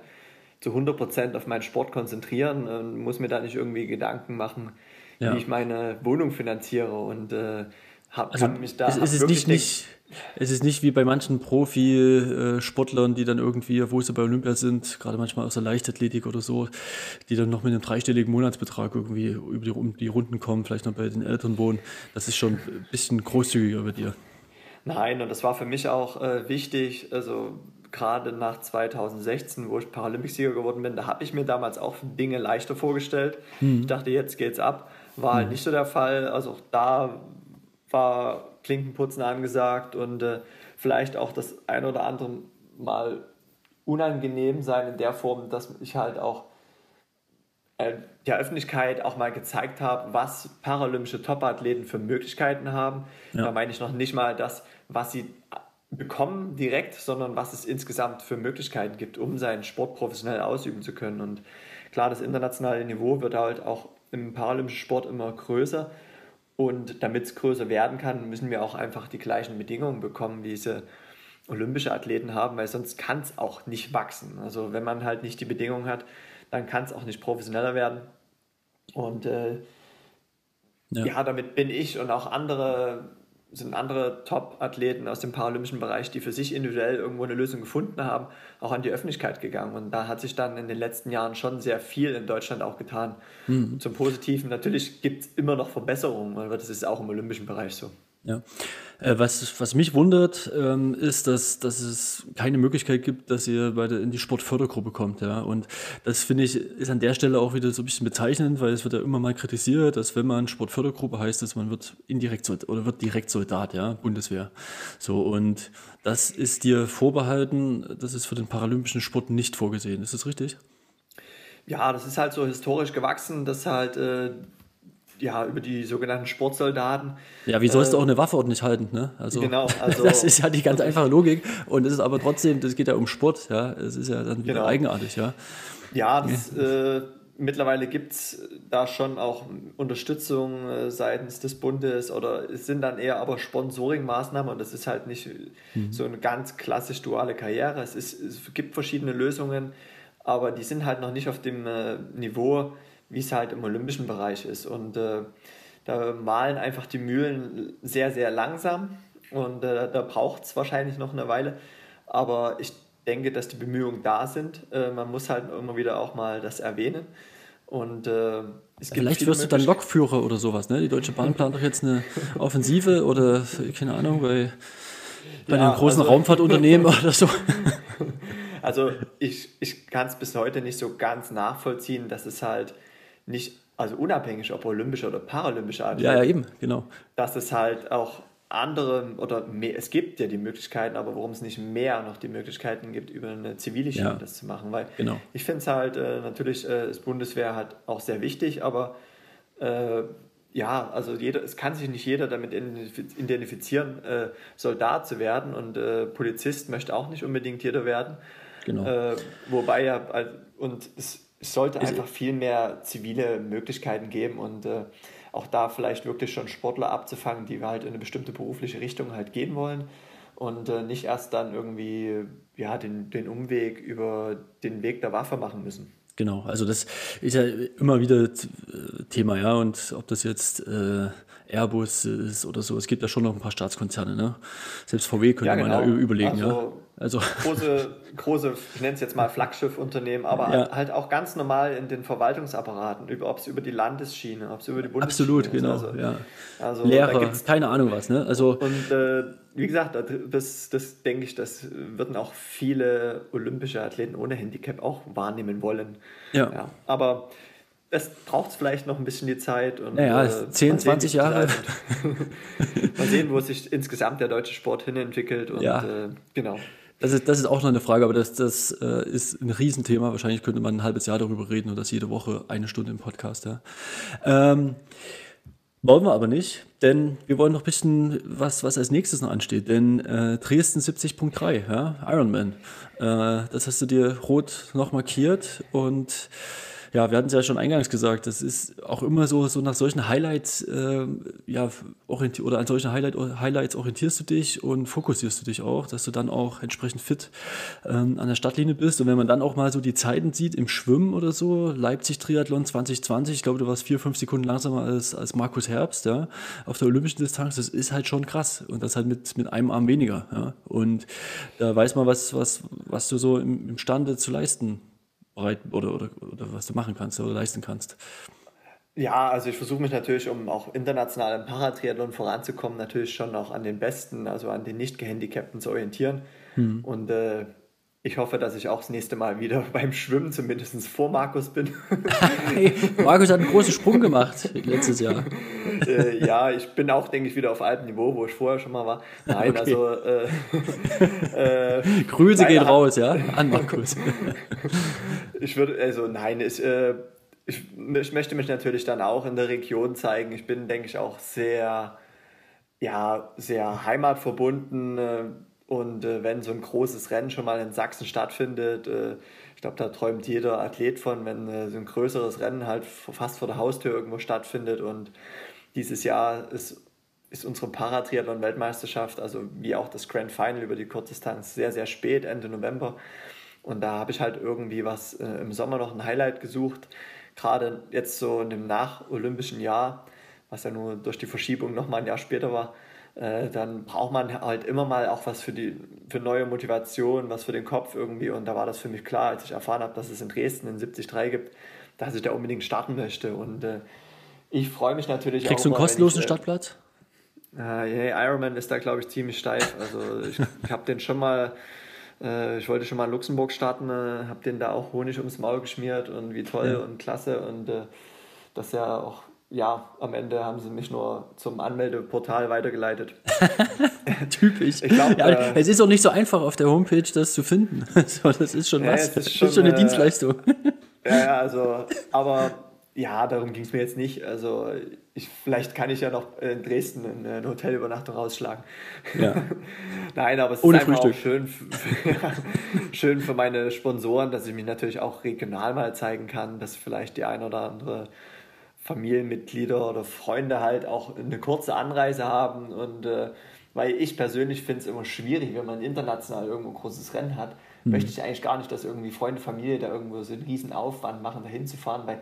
zu 100% auf meinen Sport konzentrieren und muss mir da nicht irgendwie Gedanken machen, ja. wie ich meine Wohnung finanziere und äh, hab, also mich da. Es, es ist nicht, nicht, es ist nicht wie bei manchen Profi-Sportlern, die dann irgendwie, wo sie bei Olympia sind, gerade manchmal aus der Leichtathletik oder so, die dann noch mit einem dreistelligen Monatsbetrag irgendwie über die, um die Runden kommen, vielleicht noch bei den Eltern wohnen. Das ist schon ein bisschen großzügiger bei dir. Nein, und das war für mich auch äh, wichtig. Also gerade nach 2016, wo ich Paralympicsieger geworden bin, da habe ich mir damals auch Dinge leichter vorgestellt. Mhm. Ich dachte, jetzt geht's ab. War halt mhm. nicht so der Fall. Also auch da war Klinkenputzen angesagt und äh, vielleicht auch das ein oder andere Mal unangenehm sein in der Form, dass ich halt auch äh, der Öffentlichkeit auch mal gezeigt habe, was paralympische Topathleten für Möglichkeiten haben. Ja. Da meine ich noch nicht mal das, was sie bekommen direkt, sondern was es insgesamt für Möglichkeiten gibt, um seinen Sport professionell ausüben zu können. Und klar, das internationale Niveau wird halt auch im paralympischen Sport immer größer. Und damit es größer werden kann, müssen wir auch einfach die gleichen Bedingungen bekommen, wie diese olympische Athleten haben, weil sonst kann es auch nicht wachsen. Also wenn man halt nicht die Bedingungen hat, dann kann es auch nicht professioneller werden. Und äh, ja. ja, damit bin ich und auch andere sind andere Top-Athleten aus dem paralympischen Bereich, die für sich individuell irgendwo eine Lösung gefunden haben, auch an die Öffentlichkeit gegangen. Und da hat sich dann in den letzten Jahren schon sehr viel in Deutschland auch getan. Mhm. Zum Positiven. Natürlich gibt es immer noch Verbesserungen, aber das ist auch im olympischen Bereich so. Ja. Äh, was, was mich wundert, ähm, ist, dass, dass es keine Möglichkeit gibt, dass ihr bei in die Sportfördergruppe kommt. Ja? Und das finde ich ist an der Stelle auch wieder so ein bisschen bezeichnend, weil es wird ja immer mal kritisiert, dass wenn man Sportfördergruppe heißt, dass man wird indirekt oder wird direkt Soldat, ja, Bundeswehr. So und das ist dir vorbehalten, das ist für den paralympischen Sport nicht vorgesehen. Ist das richtig? Ja, das ist halt so historisch gewachsen, dass halt äh, ja, über die sogenannten Sportsoldaten. Ja, wie sollst äh, du auch eine Waffe ordentlich halten, ne? Also, genau, (laughs) also das ist ja die ganz einfache Logik und es ist aber trotzdem, das geht ja um Sport, ja, es ist ja dann wieder genau. eigenartig, ja. Ja, das, äh, mittlerweile gibt es da schon auch Unterstützung äh, seitens des Bundes oder es sind dann eher aber Sponsoring-Maßnahmen und das ist halt nicht mhm. so eine ganz klassisch duale Karriere. Es, ist, es gibt verschiedene Lösungen, aber die sind halt noch nicht auf dem äh, Niveau, wie es halt im olympischen Bereich ist. Und äh, da malen einfach die Mühlen sehr, sehr langsam und äh, da braucht es wahrscheinlich noch eine Weile. Aber ich denke, dass die Bemühungen da sind. Äh, man muss halt immer wieder auch mal das erwähnen. Und äh, Vielleicht wirst du dann Lokführer oder sowas, ne? Die Deutsche Bahn plant doch jetzt eine (laughs) Offensive oder keine Ahnung, bei, bei ja, einem großen also, Raumfahrtunternehmen oder so. (laughs) Also ich, ich kann es bis heute nicht so ganz nachvollziehen, dass es halt nicht, also unabhängig ob olympische oder paralympische Athleten, ja, ja, eben, genau. Dass es halt auch andere oder mehr, es gibt ja die Möglichkeiten, aber warum es nicht mehr noch die Möglichkeiten gibt, über eine zivile Schiene ja, das zu machen. Weil genau. ich finde es halt äh, natürlich, äh, das Bundeswehr hat auch sehr wichtig, aber äh, ja, also jeder, es kann sich nicht jeder damit identifizieren, äh, Soldat zu werden und äh, Polizist möchte auch nicht unbedingt jeder werden. Genau. Äh, wobei ja, und es, es sollte einfach viel mehr zivile Möglichkeiten geben und auch da vielleicht wirklich schon Sportler abzufangen, die halt in eine bestimmte berufliche Richtung halt gehen wollen und äh, nicht erst dann irgendwie ja, den, den Umweg über den Weg der Waffe machen müssen. Genau, also das ist ja immer wieder Thema, ja, und ob das jetzt äh, Airbus ist oder so, es gibt ja schon noch ein paar Staatskonzerne, ne? Selbst VW könnte ja, genau. man ja überlegen, also, ja. Also (laughs) große, große, ich nenne es jetzt mal Flaggschiffunternehmen, aber ja. halt auch ganz normal in den Verwaltungsapparaten, ob es über die Landesschiene, ob es über die Bundesschiene Absolut, genau. Also, ja. also Lehrer, keine Ahnung was, ne? Also und äh, wie gesagt, das, das denke ich, das würden auch viele olympische Athleten ohne Handicap auch wahrnehmen wollen. Ja. ja. Aber es braucht vielleicht noch ein bisschen die Zeit. Und, ja, äh, 10, 20 Jahre. (laughs) mal sehen, wo sich insgesamt der deutsche Sport hinentwickelt. Und, ja. Äh, genau. Das ist, das ist auch noch eine Frage, aber das, das äh, ist ein Riesenthema. Wahrscheinlich könnte man ein halbes Jahr darüber reden und das jede Woche eine Stunde im Podcast. Ja. Ähm, wollen wir aber nicht, denn wir wollen noch ein bisschen, was, was als nächstes noch ansteht. Denn äh, Dresden 70.3, ja, Ironman. Äh, das hast du dir rot noch markiert und ja, wir hatten es ja schon eingangs gesagt, das ist auch immer so, so nach solchen Highlights, äh, ja, oder an solchen Highlight, Highlights orientierst du dich und fokussierst du dich auch, dass du dann auch entsprechend fit ähm, an der Startlinie bist. Und wenn man dann auch mal so die Zeiten sieht im Schwimmen oder so, Leipzig Triathlon 2020, ich glaube, du warst vier, fünf Sekunden langsamer als, als Markus Herbst, ja, auf der olympischen Distanz, das ist halt schon krass. Und das halt mit, mit einem Arm weniger, ja. Und da weiß man, was, was, was du so im, imstande zu leisten bereit oder, oder, oder was du machen kannst oder leisten kannst. Ja, also ich versuche mich natürlich, um auch international im Paratriathlon voranzukommen, natürlich schon auch an den Besten, also an den Nicht-Gehandicapten zu orientieren. Mhm. Und äh, ich hoffe, dass ich auch das nächste Mal wieder (laughs) beim Schwimmen zumindest vor Markus bin. hey, Markus hat einen großen Sprung gemacht letztes Jahr. äh, ja, ich bin auch, denke ich, wieder auf altem Niveau, wo ich vorher schon mal war. Nein, okay. also. Äh, (laughs) äh, Grüße gehen raus, ja, an Markus. (laughs) ich würde, also nein, ich, äh, ich, ich möchte mich natürlich dann auch in der Region zeigen. Ich bin, denke ich, auch sehr, ja, sehr heimatverbunden äh, und äh, wenn so ein großes Rennen schon mal in Sachsen stattfindet, äh, ich glaube, da träumt jeder Athlet von, wenn äh, so ein größeres Rennen halt fast vor der Haustür irgendwo stattfindet. Und dieses Jahr ist, ist unsere Paratriathlon-Weltmeisterschaft, also wie auch das Grand Final über die Kurzdistanz, sehr, sehr spät, Ende November. Und da habe ich halt irgendwie was äh, im Sommer noch ein Highlight gesucht. Gerade jetzt so in dem nach-olympischen Jahr, was ja nur durch die Verschiebung nochmal ein Jahr später war, äh, dann braucht man halt immer mal auch was für die für neue Motivation, was für den Kopf irgendwie. Und da war das für mich klar, als ich erfahren habe, dass es in Dresden in 73 gibt, dass ich da unbedingt starten möchte. Und äh, ich freue mich natürlich Kriegst auch. Kriegst du einen kostenlosen ich, äh, Startplatz? Äh, Ironman ist da, glaube ich, ziemlich steif. Also ich, (laughs) ich habe den schon mal, äh, ich wollte schon mal in Luxemburg starten, äh, habe den da auch Honig ums Maul geschmiert und wie toll ja. und klasse. Und äh, das ja auch ja, am Ende haben sie mich nur zum Anmeldeportal weitergeleitet. (laughs) Typisch. Ich glaub, ja, äh, es ist auch nicht so einfach auf der Homepage das zu finden. (laughs) das ist schon ja, was. Das ist schon, ist schon eine äh, Dienstleistung. (laughs) ja, also, aber ja, darum ging es mir jetzt nicht. Also ich, vielleicht kann ich ja noch in Dresden eine, eine Hotelübernachtung rausschlagen. Ja. Nein, aber es Ohne ist einfach Frühstück. auch schön, schön für meine Sponsoren, dass ich mich natürlich auch regional mal zeigen kann, dass vielleicht die ein oder andere Familienmitglieder oder Freunde halt auch eine kurze Anreise haben. Und äh, weil ich persönlich finde es immer schwierig, wenn man international irgendwo ein großes Rennen hat, mhm. möchte ich eigentlich gar nicht, dass irgendwie Freunde, Familie da irgendwo so einen riesen Aufwand machen, da hinzufahren, weil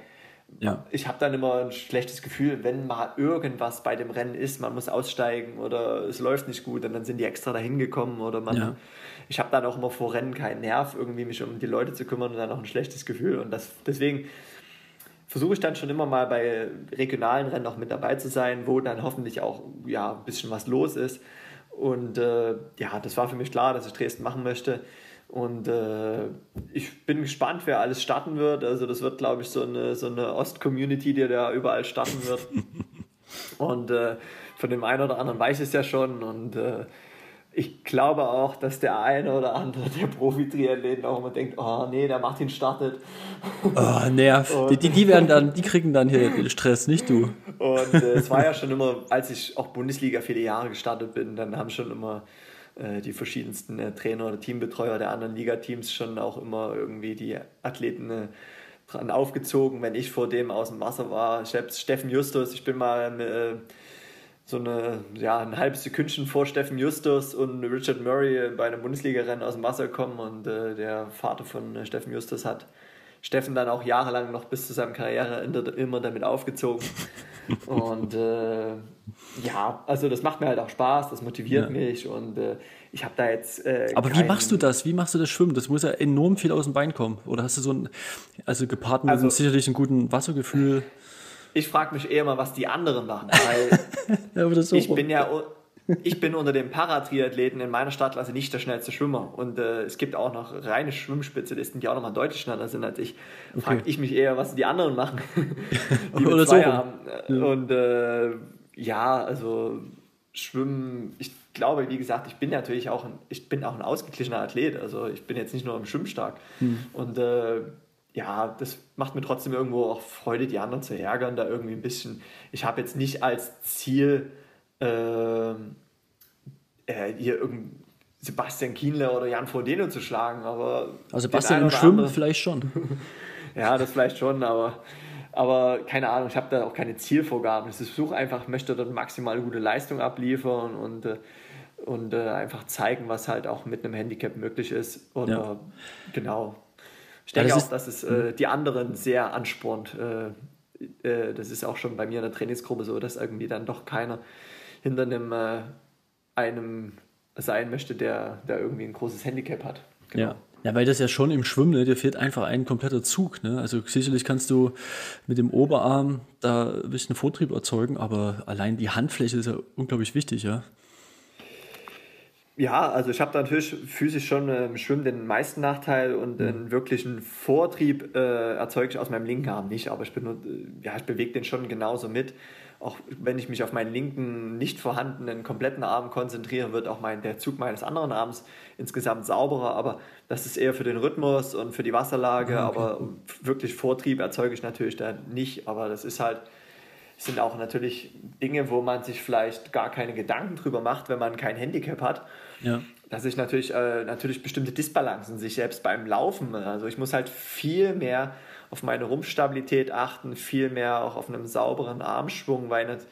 ja. Ich habe dann immer ein schlechtes Gefühl, wenn mal irgendwas bei dem Rennen ist, man muss aussteigen oder es läuft nicht gut und dann sind die extra dahin gekommen oder man. Ja. Ich habe dann auch immer vor Rennen keinen Nerv, irgendwie mich um die Leute zu kümmern und dann auch ein schlechtes Gefühl. Und das, deswegen versuche ich dann schon immer mal bei regionalen Rennen auch mit dabei zu sein, wo dann hoffentlich auch ja, ein bisschen was los ist. Und äh, ja, das war für mich klar, dass ich Dresden machen möchte. Und äh, ich bin gespannt, wer alles starten wird. Also das wird, glaube ich, so eine, so eine Ost-Community, die da überall starten wird. (laughs) und äh, von dem einen oder anderen weiß ich es ja schon. Und äh, ich glaube auch, dass der eine oder andere der Profi-Triathleten auch immer denkt, oh nee, der Martin startet. Oh, nerv. Die, die, die, werden dann, die kriegen dann hier den Stress, nicht du. Und äh, es war ja (laughs) schon immer, als ich auch Bundesliga viele Jahre gestartet bin, dann haben schon immer äh, die verschiedensten äh, Trainer oder Teambetreuer der anderen Ligateams schon auch immer irgendwie die Athleten äh, dran aufgezogen, wenn ich vor dem aus dem Wasser war. Selbst Steffen Justus, ich bin mal so eine, ja, ein halbes Sekündchen vor Steffen Justus und Richard Murray bei einem Bundesliga-Rennen aus dem Wasser gekommen und äh, der Vater von Steffen Justus hat Steffen dann auch jahrelang noch bis zu seinem Karriereende immer damit aufgezogen. (laughs) und äh, ja, also das macht mir halt auch Spaß, das motiviert ja. mich und äh, ich habe da jetzt. Äh, Aber wie machst du das? Wie machst du das Schwimmen? Das muss ja enorm viel aus dem Bein kommen. Oder hast du so ein, also gepaart mit also, sicherlich einem guten Wassergefühl? Ich frage mich eher mal, was die anderen machen, (laughs) weil ja, ich bin ja ich bin unter den Paratriathleten in meiner Stadtklasse nicht der schnellste Schwimmer. Und äh, es gibt auch noch reine Schwimmspezialisten, die auch noch mal deutlich schneller sind als ich. Okay. Frage ich mich eher, was die anderen machen, (laughs) die Oder so haben. Ja. Und äh, ja, also Schwimmen, ich glaube, wie gesagt, ich bin natürlich auch ein, ich bin auch ein ausgeglichener Athlet. Also ich bin jetzt nicht nur im Schwimmen stark. Hm. Und äh, ja, das macht mir trotzdem irgendwo auch Freude, die anderen zu ärgern, da irgendwie ein bisschen. Ich habe jetzt nicht als Ziel, äh, äh, hier irgendein Sebastian Kienle oder Jan Frodeno zu schlagen, aber. Also Sebastian im Schwimmen andere, vielleicht schon. (laughs) ja, das vielleicht schon, aber, aber keine Ahnung, ich habe da auch keine Zielvorgaben. Ich versuche einfach, möchte dort maximal gute Leistung abliefern und, äh, und äh, einfach zeigen, was halt auch mit einem Handicap möglich ist. Und ja. genau. Ich denke ja, das auch, dass es äh, die anderen sehr anspornt. Äh, äh, das ist auch schon bei mir in der Trainingsgruppe so, dass irgendwie dann doch keiner hinter einem, äh, einem sein möchte, der, der irgendwie ein großes Handicap hat. Genau. Ja. Ja, weil das ja schon im Schwimmen, ne, dir fehlt einfach ein kompletter Zug. Ne? Also sicherlich kannst du mit dem Oberarm da ein bisschen Vortrieb erzeugen, aber allein die Handfläche ist ja unglaublich wichtig, ja. Ja, also ich habe natürlich physisch schon im Schwimmen den meisten Nachteil und mhm. einen wirklichen Vortrieb äh, erzeuge ich aus meinem linken Arm nicht, aber ich, bin, äh, ja, ich bewege den schon genauso mit auch wenn ich mich auf meinen linken, nicht vorhandenen, kompletten Arm konzentriere, wird auch mein, der Zug meines anderen Arms insgesamt sauberer. Aber das ist eher für den Rhythmus und für die Wasserlage. Ah, okay. Aber wirklich Vortrieb erzeuge ich natürlich da nicht. Aber das ist halt, sind auch natürlich Dinge, wo man sich vielleicht gar keine Gedanken drüber macht, wenn man kein Handicap hat. Ja. Dass ich natürlich, äh, natürlich bestimmte Disbalancen sich selbst beim Laufen, also ich muss halt viel mehr auf meine Rumpfstabilität achten, viel mehr auch auf einen sauberen Armschwung, weil nicht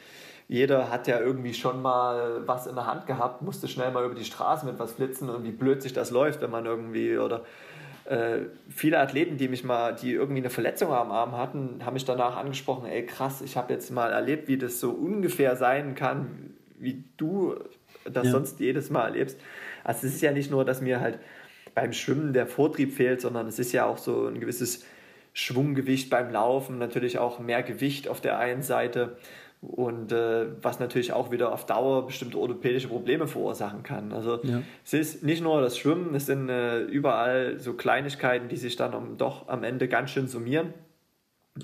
jeder hat ja irgendwie schon mal was in der Hand gehabt, musste schnell mal über die Straße mit was flitzen und wie blöd sich das läuft, wenn man irgendwie oder äh, viele Athleten, die mich mal, die irgendwie eine Verletzung am Arm hatten, haben mich danach angesprochen, ey krass, ich habe jetzt mal erlebt, wie das so ungefähr sein kann, wie du das ja. sonst jedes Mal erlebst. Also es ist ja nicht nur, dass mir halt beim Schwimmen der Vortrieb fehlt, sondern es ist ja auch so ein gewisses Schwunggewicht beim Laufen, natürlich auch mehr Gewicht auf der einen Seite und äh, was natürlich auch wieder auf Dauer bestimmte orthopädische Probleme verursachen kann. Also ja. es ist nicht nur das Schwimmen, es sind äh, überall so Kleinigkeiten, die sich dann um, doch am Ende ganz schön summieren.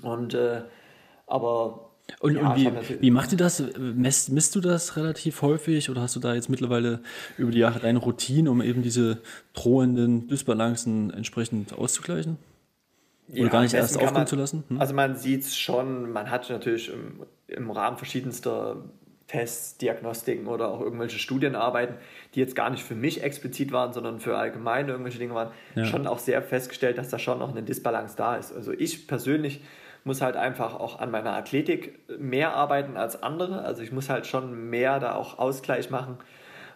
Und äh, aber und, ja, und wie, wie macht ihr das? Messt, misst du das relativ häufig oder hast du da jetzt mittlerweile über die Jahre deine Routine, um eben diese drohenden Dysbalancen entsprechend auszugleichen? Oder ja, gar nicht erst aufkommen man, zu lassen? Hm? Also man sieht es schon, man hat natürlich im, im Rahmen verschiedenster Tests, Diagnostiken oder auch irgendwelche Studienarbeiten, die jetzt gar nicht für mich explizit waren, sondern für allgemeine irgendwelche Dinge waren, ja. schon auch sehr festgestellt, dass da schon noch eine Disbalance da ist. Also ich persönlich muss halt einfach auch an meiner Athletik mehr arbeiten als andere. Also ich muss halt schon mehr da auch Ausgleich machen.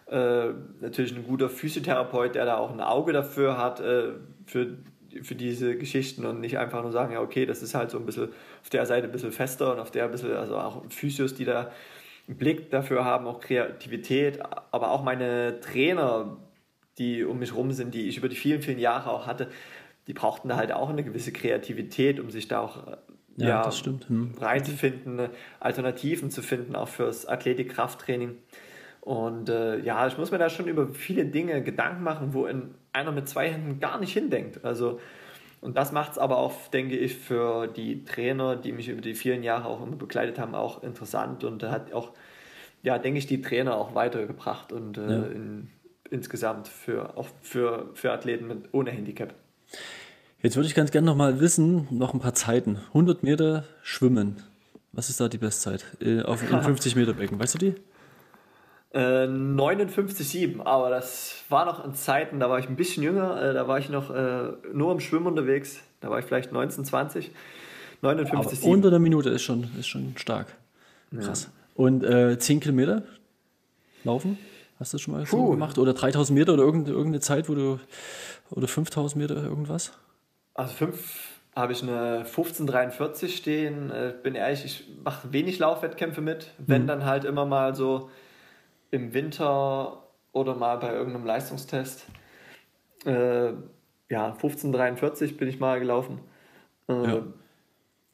Äh, natürlich ein guter Physiotherapeut, der da auch ein Auge dafür hat, äh, für, für diese Geschichten und nicht einfach nur sagen, ja, okay, das ist halt so ein bisschen auf der Seite ein bisschen fester und auf der ein bisschen, also auch Physios, die da einen Blick dafür haben, auch Kreativität, aber auch meine Trainer, die um mich rum sind, die ich über die vielen, vielen Jahre auch hatte, die brauchten da halt auch eine gewisse Kreativität, um sich da auch ja, ja das stimmt. Hm. reinzufinden, Alternativen zu finden, auch fürs Athletik-Krafttraining. Und äh, ja, ich muss mir da schon über viele Dinge Gedanken machen, wo in einer mit zwei Händen gar nicht hindenkt. Also und das macht es aber auch, denke ich, für die Trainer, die mich über die vielen Jahre auch immer begleitet haben, auch interessant und hat auch, ja, denke ich, die Trainer auch weitergebracht und äh, ja. in, insgesamt für, auch für, für Athleten mit, ohne Handicap. Jetzt würde ich ganz gerne noch mal wissen, noch ein paar Zeiten. 100 Meter Schwimmen. Was ist da die Bestzeit? Äh, auf (laughs) dem 50 Meter Becken, weißt du die? Äh, 59,7, aber das war noch in Zeiten, da war ich ein bisschen jünger, äh, da war ich noch äh, nur im Schwimmen unterwegs, da war ich vielleicht 19, 20. 59,7. Unter der Minute ist schon, ist schon stark. Krass. Ja. Und äh, 10 Kilometer laufen? Hast du das schon mal so gemacht? Oder 3000 Meter oder irgendeine, irgendeine Zeit, wo du, oder 5000 Meter irgendwas? Also 5 habe ich eine 1543 stehen. Äh, bin ehrlich, ich mache wenig Laufwettkämpfe mit, wenn mhm. dann halt immer mal so im Winter oder mal bei irgendeinem Leistungstest. Äh, ja, 1543 bin ich mal gelaufen. Äh, ja.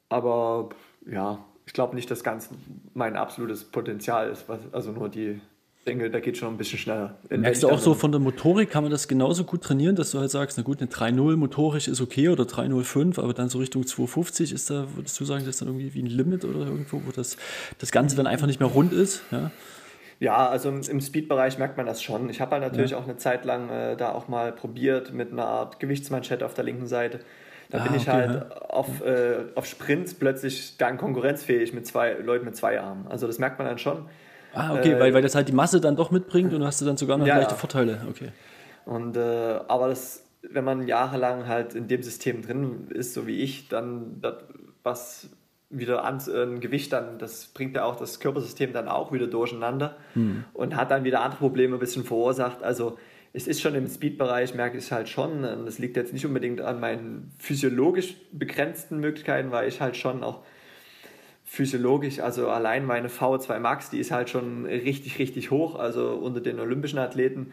Aber ja, ich glaube nicht, dass ganz mein absolutes Potenzial ist. Was, also nur die denke, da geht schon ein bisschen schneller. Merkst du auch so von der Motorik, kann man das genauso gut trainieren, dass du halt sagst, na gut, eine 3.0 motorisch ist okay oder 3.05, aber dann so Richtung 2.50 ist da, würdest du sagen, das ist dann irgendwie wie ein Limit oder irgendwo, wo das, das Ganze dann einfach nicht mehr rund ist? Ja? Ja, also im, Speed-Bereich merkt man das schon. Ich habe halt natürlich ja. auch eine Zeit lang äh, da auch mal probiert mit einer Art Gewichtsmanschette auf der linken Seite. Da ah, bin ich okay, halt ja. auf, äh, auf Sprints plötzlich dann konkurrenzfähig mit zwei Leuten mit zwei Armen. Also das merkt man dann schon. Ah, okay, äh, weil, weil das halt die Masse dann doch mitbringt und hast du dann sogar noch ja, leichte Vorteile. Okay. Und, äh, aber das, wenn man jahrelang halt in dem System drin ist, so wie ich, dann das, was wieder an, äh, Gewicht dann, das bringt ja auch das Körpersystem dann auch wieder durcheinander hm. und hat dann wieder andere Probleme ein bisschen verursacht. Also es ist schon im Speed-Bereich, merke ich es halt schon. Und das liegt jetzt nicht unbedingt an meinen physiologisch begrenzten Möglichkeiten, weil ich halt schon auch physiologisch, also allein meine V2 Max, die ist halt schon richtig, richtig hoch. Also unter den olympischen Athleten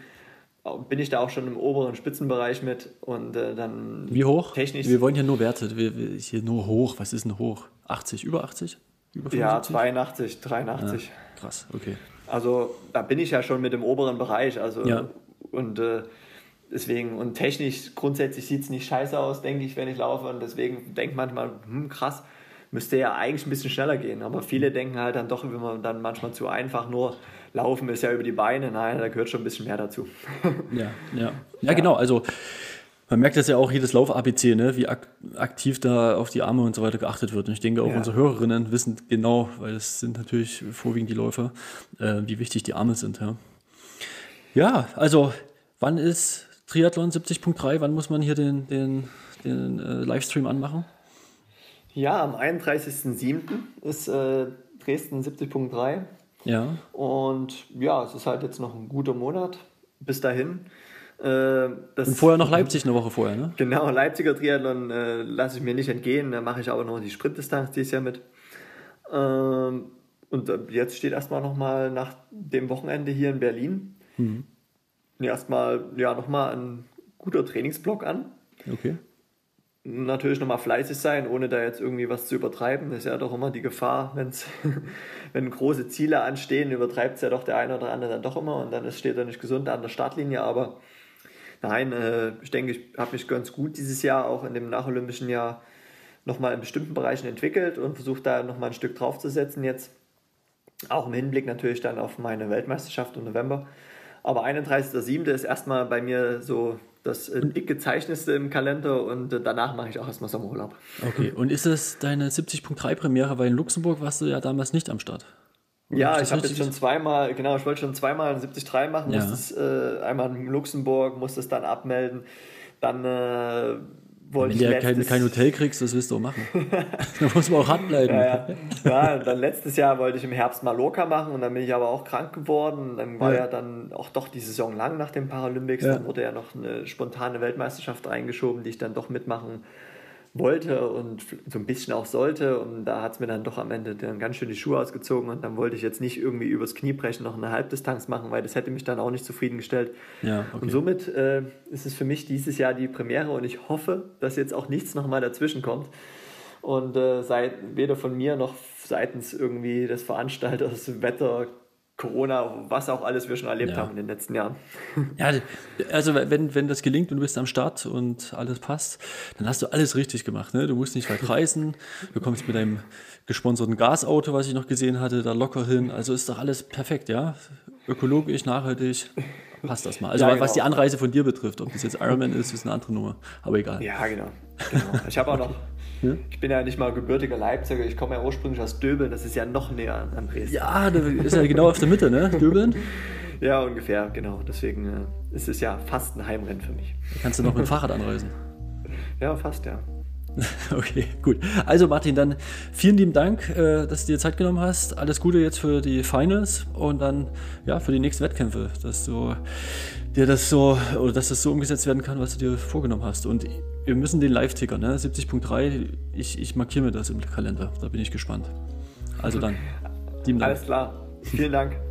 bin ich da auch schon im oberen Spitzenbereich mit und äh, dann wie hoch? technisch wir wollen ja nur Werte wir, wir, hier nur hoch was ist denn hoch? 80 über 80 über ja 82 83 ja, krass okay. Also da bin ich ja schon mit dem oberen Bereich also ja. und äh, deswegen und technisch grundsätzlich sieht es nicht scheiße aus denke ich wenn ich laufe und deswegen denkt manchmal hm, krass müsste ja eigentlich ein bisschen schneller gehen. Aber viele denken halt dann doch wenn man dann manchmal zu einfach nur laufen ist ja über die Beine. Nein, da gehört schon ein bisschen mehr dazu. (laughs) ja, ja. Ja, genau. Also man merkt das ja auch jedes Lauf-ABC, ne? wie ak aktiv da auf die Arme und so weiter geachtet wird. Und ich denke, auch ja. unsere Hörerinnen wissen genau, weil es sind natürlich vorwiegend die Läufer, äh, wie wichtig die Arme sind. Ja, ja also wann ist Triathlon 70.3? Wann muss man hier den, den, den äh, Livestream anmachen? Ja, am 31.07. ist äh, Dresden 70.3. Ja. Und ja, es ist halt jetzt noch ein guter Monat bis dahin. Äh, und vorher noch Leipzig eine Woche vorher, ne? Genau, Leipziger Triathlon äh, lasse ich mir nicht entgehen. Da mache ich aber noch die Sprintdistanz dieses Jahr mit. Ähm, und äh, jetzt steht erstmal nochmal nach dem Wochenende hier in Berlin mhm. erstmal ja, nochmal ein guter Trainingsblock an. Okay natürlich nochmal fleißig sein, ohne da jetzt irgendwie was zu übertreiben. Das ist ja doch immer die Gefahr, wenn's, (laughs) wenn große Ziele anstehen, übertreibt es ja doch der eine oder andere dann doch immer und dann steht er nicht gesund an der Startlinie. Aber nein, äh, ich denke, ich habe mich ganz gut dieses Jahr, auch in dem nacholympischen Jahr, nochmal in bestimmten Bereichen entwickelt und versucht da nochmal ein Stück draufzusetzen jetzt. Auch im Hinblick natürlich dann auf meine Weltmeisterschaft im November. Aber 31.07. ist erstmal bei mir so das äh, dick gezeichnetste im Kalender und äh, danach mache ich auch erstmal Sommerurlaub. Okay, und ist es deine 70.3 Premiere, weil in Luxemburg warst du ja damals nicht am Start? Oder ja, ich habe jetzt schon zweimal, genau, ich wollte schon zweimal ein 73 machen, ja. musste es äh, einmal in Luxemburg, musste es dann abmelden, dann äh, wollte Wenn du ja kein, kein Hotel kriegst, das willst du auch machen. (laughs) da muss man auch hart bleiben. Ja, ja. ja, dann letztes Jahr wollte ich im Herbst Mallorca machen und dann bin ich aber auch krank geworden. Dann war ja, ja dann auch doch die Saison lang nach den Paralympics. Dann wurde ja noch eine spontane Weltmeisterschaft reingeschoben, die ich dann doch mitmachen wollte und so ein bisschen auch sollte. Und da hat es mir dann doch am Ende dann ganz schön die Schuhe ausgezogen und dann wollte ich jetzt nicht irgendwie übers Knie brechen, noch eine Halbdistanz machen, weil das hätte mich dann auch nicht zufriedengestellt. Ja, okay. Und somit äh, ist es für mich dieses Jahr die Premiere und ich hoffe, dass jetzt auch nichts nochmal dazwischen kommt. Und äh, seit, weder von mir noch seitens irgendwie des Veranstalters Wetter Corona, was auch alles wir schon erlebt ja. haben in den letzten Jahren. (laughs) Ja, also wenn, wenn das gelingt und du bist am Start und alles passt, dann hast du alles richtig gemacht. Ne? Du musst nicht weit reisen, du kommst mit deinem gesponserten Gasauto, was ich noch gesehen hatte, da locker hin. Also ist doch alles perfekt, ja? Ökologisch, nachhaltig, passt das mal. Also ja, genau. was die Anreise von dir betrifft, ob das jetzt Ironman ist, ist eine andere Nummer, aber egal. Ja, genau. genau. Ich habe auch noch? Ich bin ja nicht mal gebürtiger Leipziger, ich komme ja ursprünglich aus Döbeln, das ist ja noch näher an Dresden. Ja, das ist ja genau auf der Mitte, ne? Döbeln? ja, ungefähr, genau. Deswegen äh, ist es ja fast ein Heimrennen für mich. Da kannst du noch mit dem Fahrrad anreisen. Ja, fast, ja. (laughs) Okay, gut. Also Martin, dann vielen lieben Dank, äh, dass du dir Zeit genommen hast. Alles Gute jetzt für die Finals und dann ja für die nächsten Wettkämpfe, dass du dir das so oder dass das so umgesetzt werden kann, was du dir vorgenommen hast. Und wir müssen den Live-Ticker, ne? 70.3, ich, ich markiere mir das im Kalender. Da bin ich gespannt. Also dann, lieben Dank. Alles klar. Vielen Dank.